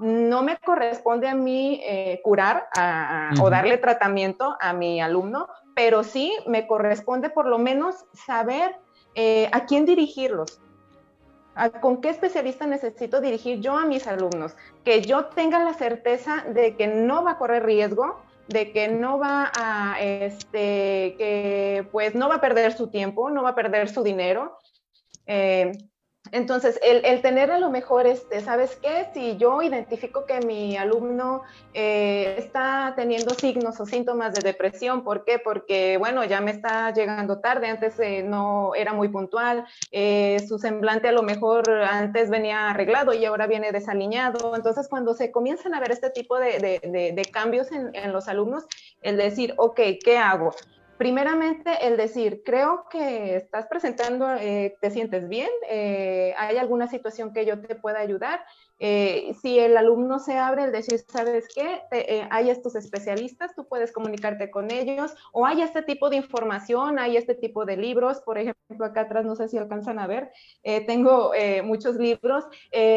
no me corresponde a mí eh, curar o darle tratamiento a mi alumno, pero sí me corresponde por lo menos saber eh, a quién dirigirlos. ¿Con qué especialista necesito dirigir yo a mis alumnos? Que yo tenga la certeza de que no va a correr riesgo, de que no va a, este, que pues no va a perder su tiempo, no va a perder su dinero. Eh, entonces, el, tener a lo mejor, este, ¿sabes qué? Si yo identifico que mi alumno eh, está teniendo signos o síntomas de depresión, ¿por qué? Porque, bueno, ya me está llegando tarde, antes eh, no era muy puntual, eh, su semblante a lo mejor antes venía arreglado y ahora viene desaliñado. Entonces, cuando se comienzan a ver este tipo de, cambios en, en los alumnos, el decir, ok, ¿qué hago? Primeramente, el decir, creo que estás presentando, eh, te sientes bien, eh, hay alguna situación que yo te pueda ayudar, eh, si el alumno se abre, el decir, ¿sabes qué? Eh, hay estos especialistas, tú puedes comunicarte con ellos, o hay este tipo de información, hay este tipo de libros, por ejemplo, acá atrás, no sé si alcanzan a ver, eh, tengo muchos libros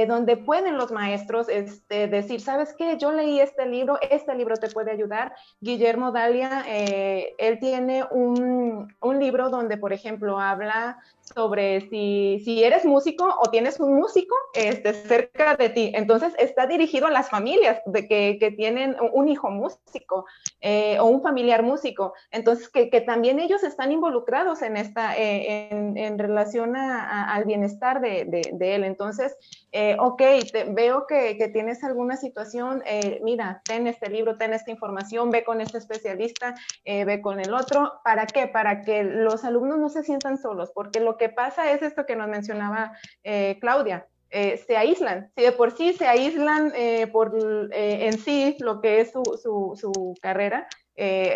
donde pueden los maestros este, decir, ¿sabes qué? Yo leí este libro, este libro te puede ayudar. Guillermo Dalia, él tiene un, un libro donde, por ejemplo, habla sobre si, si, eres músico o tienes un músico este, cerca de ti. Entonces está dirigido a las familias de que, que tienen un hijo músico eh, o un familiar músico. Entonces que, que, también ellos están involucrados en, esta, eh, en, en, relación a, al bienestar de, de, él. Entonces, eh, ok, veo que, que, tienes alguna situación, mira, ten este libro, ten esta información, ve con este especialista, ve con el otro. ¿Para qué? Para que los alumnos no se sientan solos, porque lo que pasa es esto que nos mencionaba eh, Claudia. Eh, se aíslan, si de por sí se aíslan eh, por en sí lo que es su, su, su carrera,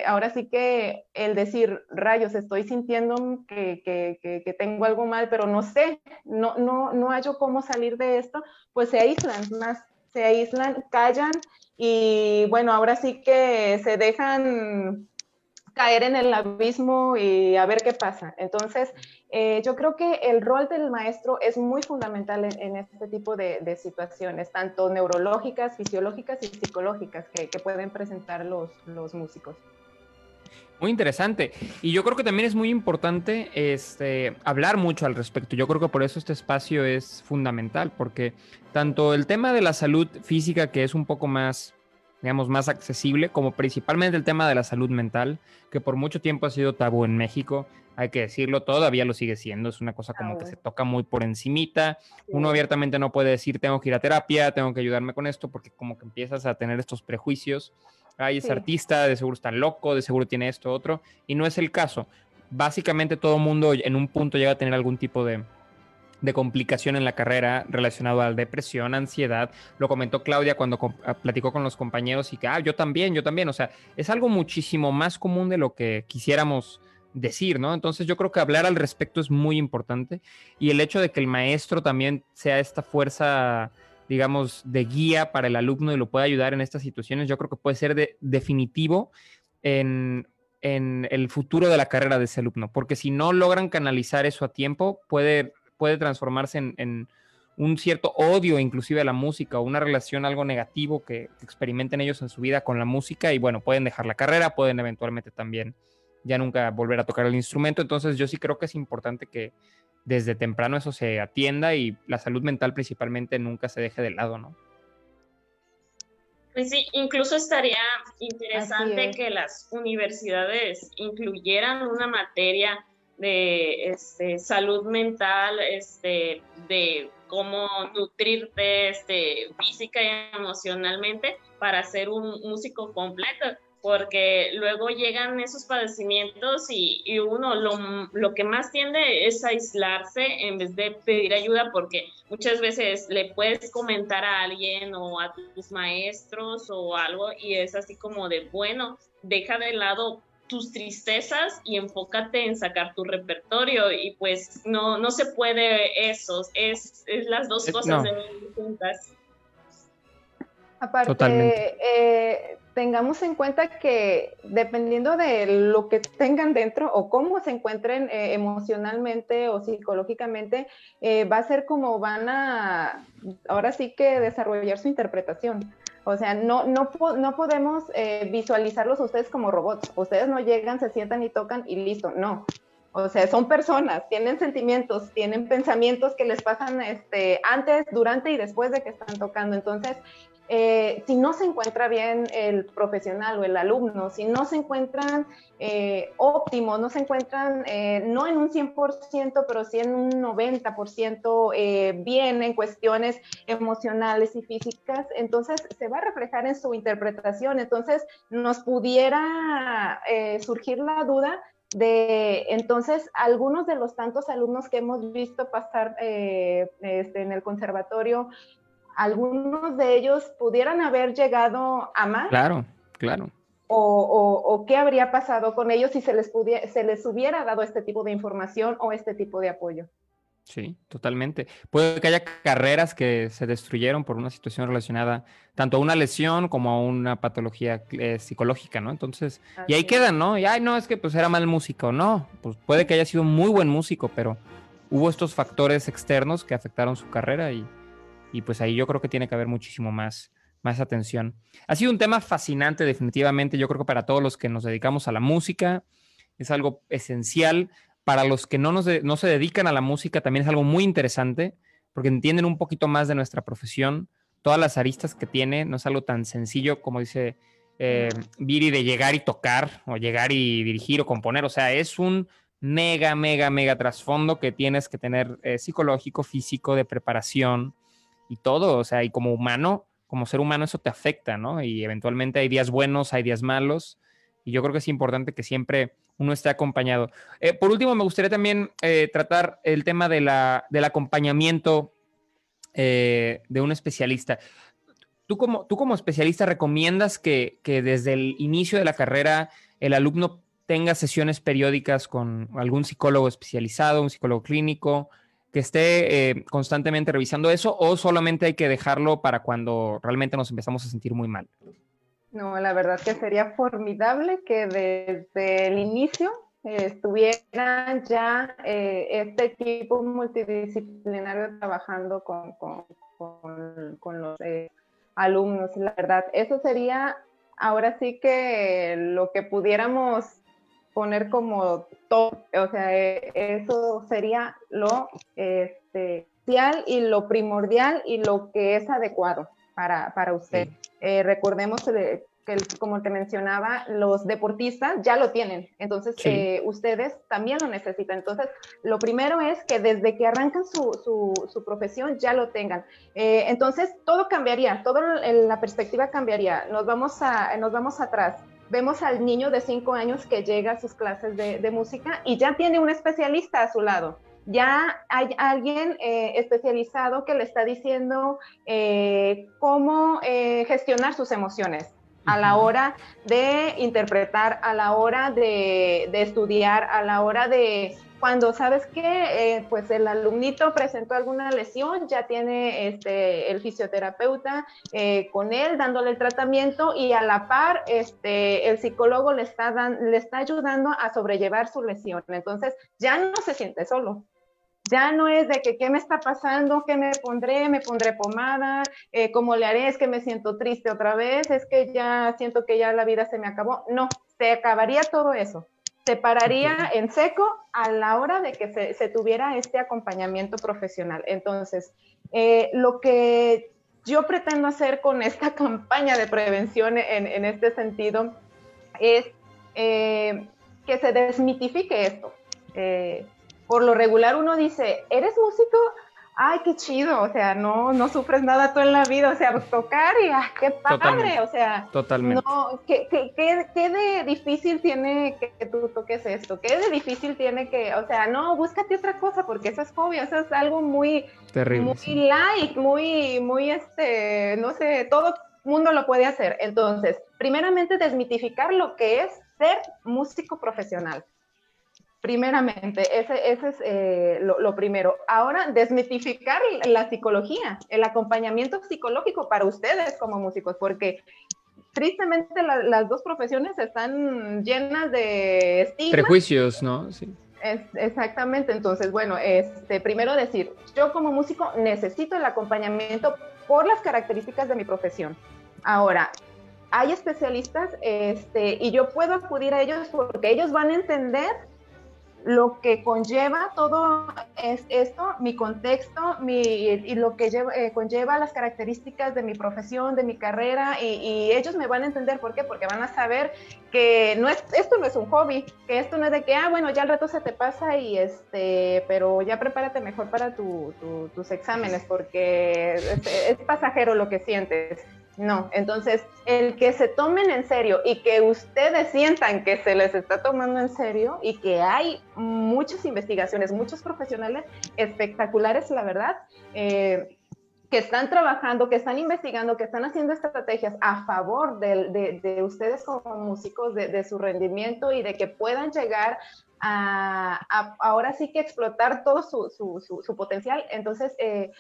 ahora sí que el decir, rayos, estoy sintiendo que, que, que, tengo algo mal, pero no sé, no, no, no hallo cómo salir de esto, pues se aíslan más, se aíslan, callan y bueno, ahora sí que se dejan caer en el abismo y a ver qué pasa. Entonces, eh, yo creo que el rol del maestro es muy fundamental en, este tipo de, situaciones, tanto neurológicas, fisiológicas y psicológicas que, pueden presentar los, los, músicos. Muy interesante. Y yo creo que también es muy importante este, hablar mucho al respecto. Yo creo que por eso este espacio es fundamental, porque tanto el tema de la salud física, que es un poco más digamos, más accesible, como principalmente el tema de la salud mental, que por mucho tiempo ha sido tabú en México, hay que decirlo, todavía lo sigue siendo, es una cosa como que se toca muy por encimita, uno abiertamente no puede decir tengo que ir a terapia, tengo que ayudarme con esto, porque como que empiezas a tener estos prejuicios, ay, es artista, de seguro está loco, de seguro tiene esto, otro, y no es el caso. Básicamente todo mundo en un punto llega a tener algún tipo de, de complicación en la carrera relacionado a la depresión, ansiedad. Lo comentó Claudia cuando ah, platicó con los compañeros y que, ah, yo también, yo también. O sea, es algo muchísimo más común de lo que quisiéramos decir, ¿no? Entonces yo creo que hablar al respecto es muy importante y el hecho de que el maestro también sea esta fuerza, digamos, de guía para el alumno y lo pueda ayudar en estas situaciones, yo creo que puede ser de, definitivo en, en el futuro de la carrera de ese alumno, porque si no logran canalizar eso a tiempo, puede puede transformarse en, un cierto odio inclusive a la música o una relación algo negativo que, experimenten ellos en su vida con la música y bueno, pueden dejar la carrera, pueden eventualmente también ya nunca volver a tocar el instrumento. Entonces yo sí creo que es importante que desde temprano eso se atienda y la salud mental principalmente nunca se deje de lado, ¿no? Pues sí, incluso estaría interesante que las universidades incluyeran una materia de este, salud mental, este, de cómo nutrirte este, física y emocionalmente para ser un músico completo, porque luego llegan esos padecimientos y, y uno lo, lo, que más tiende es aislarse en vez de pedir ayuda, porque muchas veces le puedes comentar a alguien o a tus maestros o algo y es así como de, bueno, deja de lado tus tristezas y enfócate en sacar tu repertorio y pues no, no se puede eso, es, es las dos cosas juntas. Aparte, eh, tengamos en cuenta que dependiendo de lo que tengan dentro o cómo se encuentren eh, emocionalmente o psicológicamente, eh, va a ser como van a, ahora sí que desarrollar su interpretación. O sea, no, no, no podemos eh, visualizarlos a ustedes como robots. Ustedes no llegan, se sientan y tocan y listo. No. O sea, son personas, tienen sentimientos, tienen pensamientos que les pasan este, antes, durante y después de que están tocando. Entonces, eh, si no se encuentra bien el profesional o el alumno, si no se encuentran eh, óptimos, no se encuentran eh, no en un 100%, pero sí en un 90% bien en cuestiones emocionales y físicas, entonces se va a reflejar en su interpretación. Entonces nos pudiera surgir la duda de entonces algunos de los tantos alumnos que hemos visto pasar este, en el conservatorio algunos de ellos pudieran haber llegado a más. Claro, claro. O, qué habría pasado con ellos si se les, se les hubiera dado este tipo de información o este tipo de apoyo. Sí, totalmente. Puede que haya carreras que se destruyeron por una situación relacionada tanto a una lesión como a una patología eh, psicológica, ¿no? Entonces, y ahí quedan, ¿no? Y ay, no, es que pues era mal músico, no, pues puede que haya sido muy buen músico, pero hubo estos factores externos que afectaron su carrera y, y pues ahí yo creo que tiene que haber muchísimo más, más atención. Ha sido un tema fascinante definitivamente, yo creo que para todos los que nos dedicamos a la música es algo esencial, para los que no, nos no se dedican a la música también es algo muy interesante porque entienden un poquito más de nuestra profesión, todas las aristas que tiene, no es algo tan sencillo como dice eh, Viri de llegar y tocar o llegar y dirigir o componer, o sea, es un mega, mega, mega trasfondo que tienes que tener eh, psicológico, físico, de preparación, y todo, o sea, y como humano, como ser humano eso te afecta, ¿no? Y eventualmente hay días buenos, hay días malos, y yo creo que es importante que siempre uno esté acompañado. Eh, por último, me gustaría también eh, tratar el tema de la, del acompañamiento eh, de un especialista. ¿Tú como, tú como especialista recomiendas que, que desde el inicio de la carrera el alumno tenga sesiones periódicas con algún psicólogo especializado, un psicólogo clínico, que esté eh, constantemente revisando eso o solamente hay que dejarlo para cuando realmente nos empezamos a sentir muy mal? No, la verdad que sería formidable que desde el inicio estuvieran ya eh, este equipo multidisciplinario trabajando con, con, con, los eh, alumnos. La verdad, eso sería ahora sí que lo que pudiéramos poner como top, o sea, e, eso sería lo este, y lo primordial y lo que es adecuado para, para usted. Eh, recordemos que, como te mencionaba, los deportistas ya lo tienen, entonces eh, ustedes también lo necesitan. Entonces, lo primero es que desde que arrancan su, su, su profesión ya lo tengan. Eh, entonces, todo cambiaría, toda la perspectiva cambiaría. Nos vamos, a, nos vamos atrás vemos al niño de cinco años que llega a sus clases de, música y ya tiene un especialista a su lado. Ya hay alguien eh, especializado que le está diciendo eh, cómo eh, gestionar sus emociones a la hora de interpretar, a la hora de, de estudiar, a la hora de cuando sabes que eh, pues el alumnito presentó alguna lesión, ya tiene este, el fisioterapeuta eh, con él dándole el tratamiento y a la par este, el psicólogo le está, le está ayudando a sobrellevar su lesión. Entonces ya no se siente solo. Ya no es de que qué me está pasando, qué me pondré, me pondré pomada, eh, cómo le haré, es que me siento triste otra vez, es que ya siento que ya la vida se me acabó. No, se acabaría todo eso. Se pararía en seco a la hora de que se, tuviera este acompañamiento profesional. Entonces, eh, lo que yo pretendo hacer con esta campaña de prevención en, este sentido es eh, que se desmitifique esto. Eh, por lo regular uno dice, ¿eres músico? ay, qué chido, o sea, no, no sufres nada tú en la vida, o sea, tocar y, ah, qué padre, o sea, totalmente. No, ¿qué, qué, qué, de difícil tiene que tú toques esto? ¿Qué de difícil tiene que, o sea, no, búscate otra cosa, porque eso es hobby, eso es algo muy, Terrible, muy like, muy, muy, este, no sé, todo mundo lo puede hacer. Entonces, primeramente desmitificar lo que es ser músico profesional. Primeramente, ese, ese es eh, lo, primero. Ahora, desmitificar la psicología, el acompañamiento psicológico para ustedes como músicos, porque tristemente las dos profesiones están llenas de estigmas. Prejuicios, ¿no? Sí. Es, exactamente, entonces, bueno, este, primero decir, yo como músico necesito el acompañamiento por las características de mi profesión. Ahora, hay especialistas este, y yo puedo acudir a ellos porque ellos van a entender lo que conlleva todo es esto, mi contexto mi, y lo que eh, conlleva las características de mi profesión, de mi carrera, y, ellos me van a entender por qué, porque van a saber que no es, esto no es un hobby, que esto no es de que, ah, bueno, ya el reto se te pasa y este, pero ya prepárate mejor para tus exámenes, porque es pasajero lo que sientes. No, entonces el que se tomen en serio y que ustedes sientan que se les está tomando en serio y que hay muchas investigaciones, muchos profesionales espectaculares, la verdad, eh, que están trabajando, que están investigando, que están haciendo estrategias a favor de, ustedes como músicos, de, su rendimiento y de que puedan llegar a, ahora sí que explotar todo su, potencial. Entonces, eh,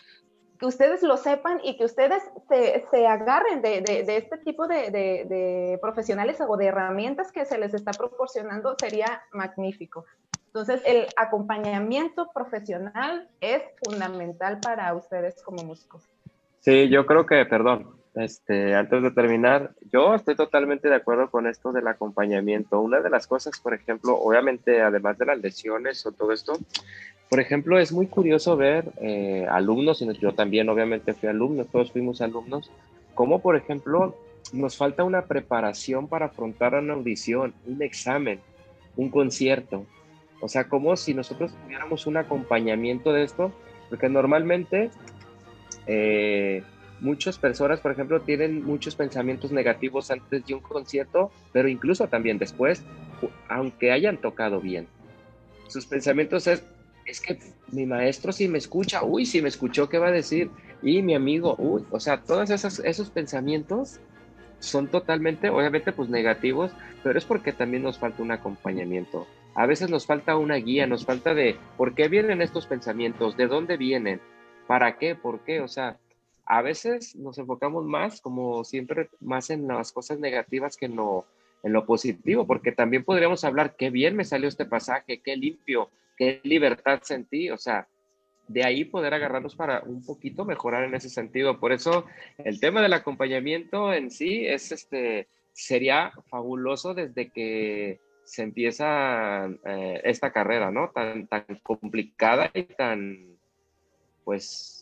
que ustedes lo sepan y que ustedes se, agarren de, este tipo de, profesionales o de herramientas que se les está proporcionando sería magnífico. Entonces, el acompañamiento profesional es fundamental para ustedes como músicos. Sí, yo creo que, perdón, este, antes de terminar, yo estoy totalmente de acuerdo con esto del acompañamiento. Una de las cosas, por ejemplo, obviamente, además de las lesiones o todo esto, por ejemplo, es muy curioso ver eh, alumnos, y yo también obviamente fui alumno, todos fuimos alumnos, cómo, por ejemplo, nos falta una preparación para afrontar una audición, un examen, un concierto. O sea, como si nosotros tuviéramos un acompañamiento de esto, porque normalmente eh, muchas personas, por ejemplo, tienen muchos pensamientos negativos antes de un concierto, pero incluso también después, aunque hayan tocado bien. Sus pensamientos es, es que mi maestro si me escucha, uy, si me escuchó, ¿qué va a decir? Y mi amigo, uy, o sea, todos esos, esos pensamientos son totalmente, obviamente, pues negativos, pero es porque también nos falta un acompañamiento. A veces nos falta una guía, nos falta de por qué vienen estos pensamientos, de dónde vienen, para qué, por qué, o sea, a veces nos enfocamos más, como siempre, más en las cosas negativas que en lo, en lo positivo, porque también podríamos hablar, qué bien me salió este pasaje, qué limpio, qué libertad sentí, o sea, de ahí poder agarrarnos para un poquito mejorar en ese sentido. Por eso el tema del acompañamiento en sí es este, sería fabuloso desde que se empieza eh, esta carrera, ¿no? Tan, tan complicada y tan, pues,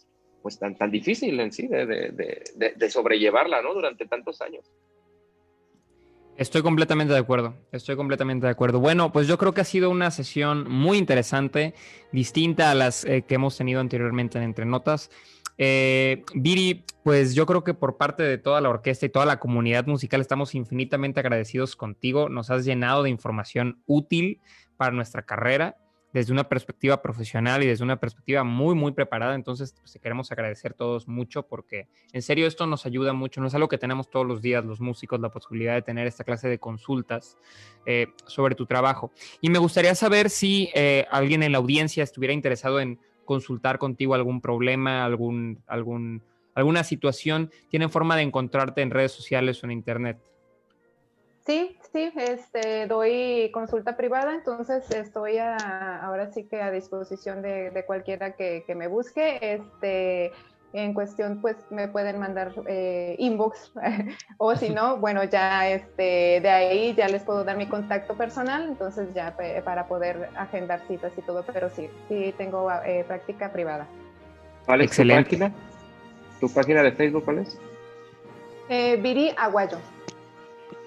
pues tan, tan difícil en sí de, de, de sobrellevarla, ¿no? Durante tantos años. Estoy completamente de acuerdo, estoy completamente de acuerdo. Bueno, pues yo creo que ha sido una sesión muy interesante, distinta a las eh, que hemos tenido anteriormente en Entre Notas. Eh, Viri, pues yo creo que por parte de toda la orquesta y toda la comunidad musical estamos infinitamente agradecidos contigo. Nos has llenado de información útil para nuestra carrera desde una perspectiva profesional y desde una perspectiva muy, muy preparada. Entonces, pues, queremos agradecer todos mucho porque en serio esto nos ayuda mucho. No es algo que tenemos todos los días los músicos, la posibilidad de tener esta clase de consultas eh, sobre tu trabajo. Y me gustaría saber si eh, alguien en la audiencia estuviera interesado en consultar contigo algún problema, algún, algún, alguna situación. ¿Tienen forma de encontrarte en redes sociales o en internet? Sí, sí, este, doy consulta privada, entonces estoy ahora sí que a disposición de, cualquiera que, me busque. Este, en cuestión, pues me pueden mandar eh, inbox o si no, bueno, ya este, de ahí ya les puedo dar mi contacto personal, entonces ya para poder agendar citas y todo, pero sí, sí tengo eh, práctica privada. Vale, excelente. ¿Tu página? ¿Tu página de Facebook cuál es? Eh, Viri Aguayo.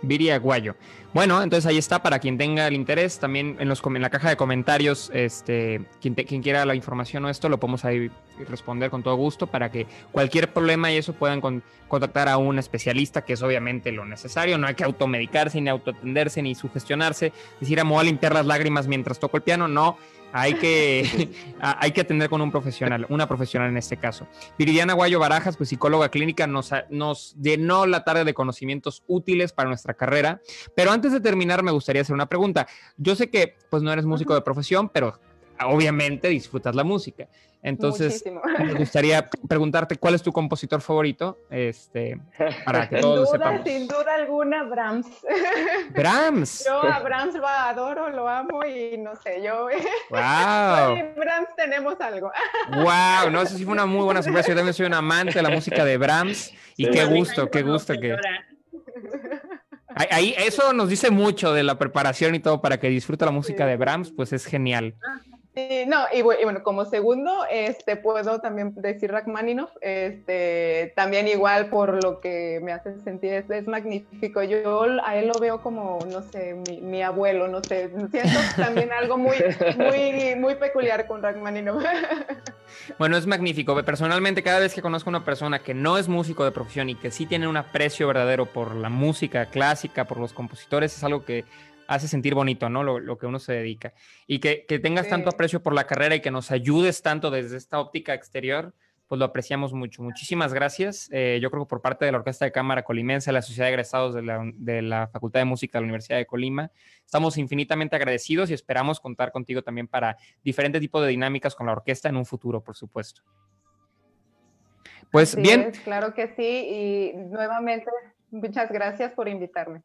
Viri Aguayo. Bueno, entonces ahí está para quien tenga el interés. También en, los, en la caja de comentarios, este, quien, quien quiera la información o esto, lo podemos ahí responder con todo gusto para que cualquier problema y eso puedan contactar a un especialista, que es obviamente lo necesario. No hay que automedicarse, ni autoatenderse, ni sugestionarse. Decir, a a limpiar las lágrimas mientras toco el piano. No hay que, hay que atender con un profesional, una profesional en este caso. Viridiana Guayo Barajas, pues psicóloga clínica, nos, nos llenó la tarde de conocimientos útiles para nuestra carrera. Pero antes de terminar, me gustaría hacer una pregunta. Yo sé que pues no eres músico de profesión, pero obviamente disfrutas la música. Entonces, me gustaría preguntarte cuál es tu compositor favorito, este, para que todos sin duda, Sin duda alguna, Brahms. Brahms. Yo a Brahms lo adoro, lo amo y no sé, yo. Wow. Brahms tenemos algo. Wow, no, eso sí fue una muy buena sorpresa. Yo también soy un amante de la música de Brahms y qué gusto, qué gusto que. Ahí, eso nos dice mucho de la preparación y todo para que disfrute la música de Brahms, pues es genial. No, y, bueno, como segundo, este, puedo también decir Rachmaninoff, este, también igual por lo que me hace sentir, es, magnífico. Yo a él lo veo como, no sé, mi, mi, abuelo, no sé, siento también algo muy, muy, muy peculiar con Rachmaninoff. Bueno, es magnífico. Personalmente, cada vez que conozco a una persona que no es músico de profesión y que sí tiene un aprecio verdadero por la música clásica, por los compositores, es algo que hace sentir bonito, ¿no? Lo, que uno se dedica. Y que, tengas tanto aprecio por la carrera y que nos ayudes tanto desde esta óptica exterior, pues lo apreciamos mucho. Muchísimas gracias. Eh, yo creo que por parte de la Orquesta de Cámara Colimense, la Sociedad de Egresados de la, de la, Facultad de Música de la Universidad de Colima, estamos infinitamente agradecidos y esperamos contar contigo también para diferentes tipos de dinámicas con la orquesta en un futuro, por supuesto. Pues bien. claro que sí. Y nuevamente, muchas gracias por invitarme.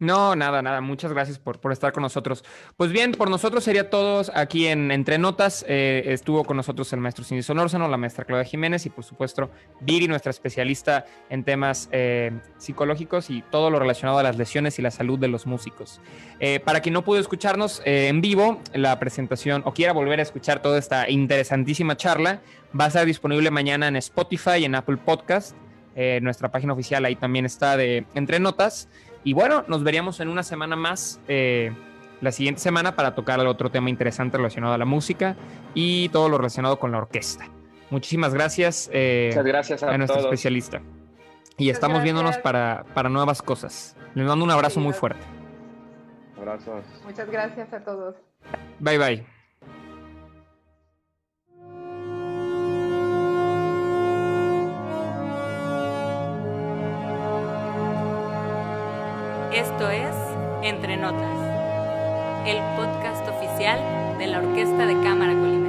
No, nada, nada. Muchas gracias por, por, estar con nosotros. Pues bien, por nosotros sería todos aquí en Entre Notas. Eh, estuvo con nosotros el maestro Cindy Sonórzano, la maestra Claudia Jiménez y por supuesto Viri, nuestra especialista en temas eh, psicológicos y todo lo relacionado a las lesiones y la salud de los músicos. Eh, para quien no pudo escucharnos en vivo, la presentación o quiera volver a escuchar toda esta interesantísima charla, va a estar disponible mañana en Spotify y en Apple Podcast. nuestra página oficial ahí también está de Entre Notas. Y bueno, nos veríamos en una semana más, eh, la siguiente semana, para tocar otro tema interesante relacionado a la música y todo lo relacionado con la orquesta. Muchísimas gracias, eh, Muchas gracias a, nuestro especialista. Y estamos viéndonos para, para, nuevas cosas. Les mando un abrazo muy fuerte. Abrazos. Muchas gracias a todos. Bye bye. Esto es Entre Notas, el podcast oficial de la Orquesta de Cámara Colimense.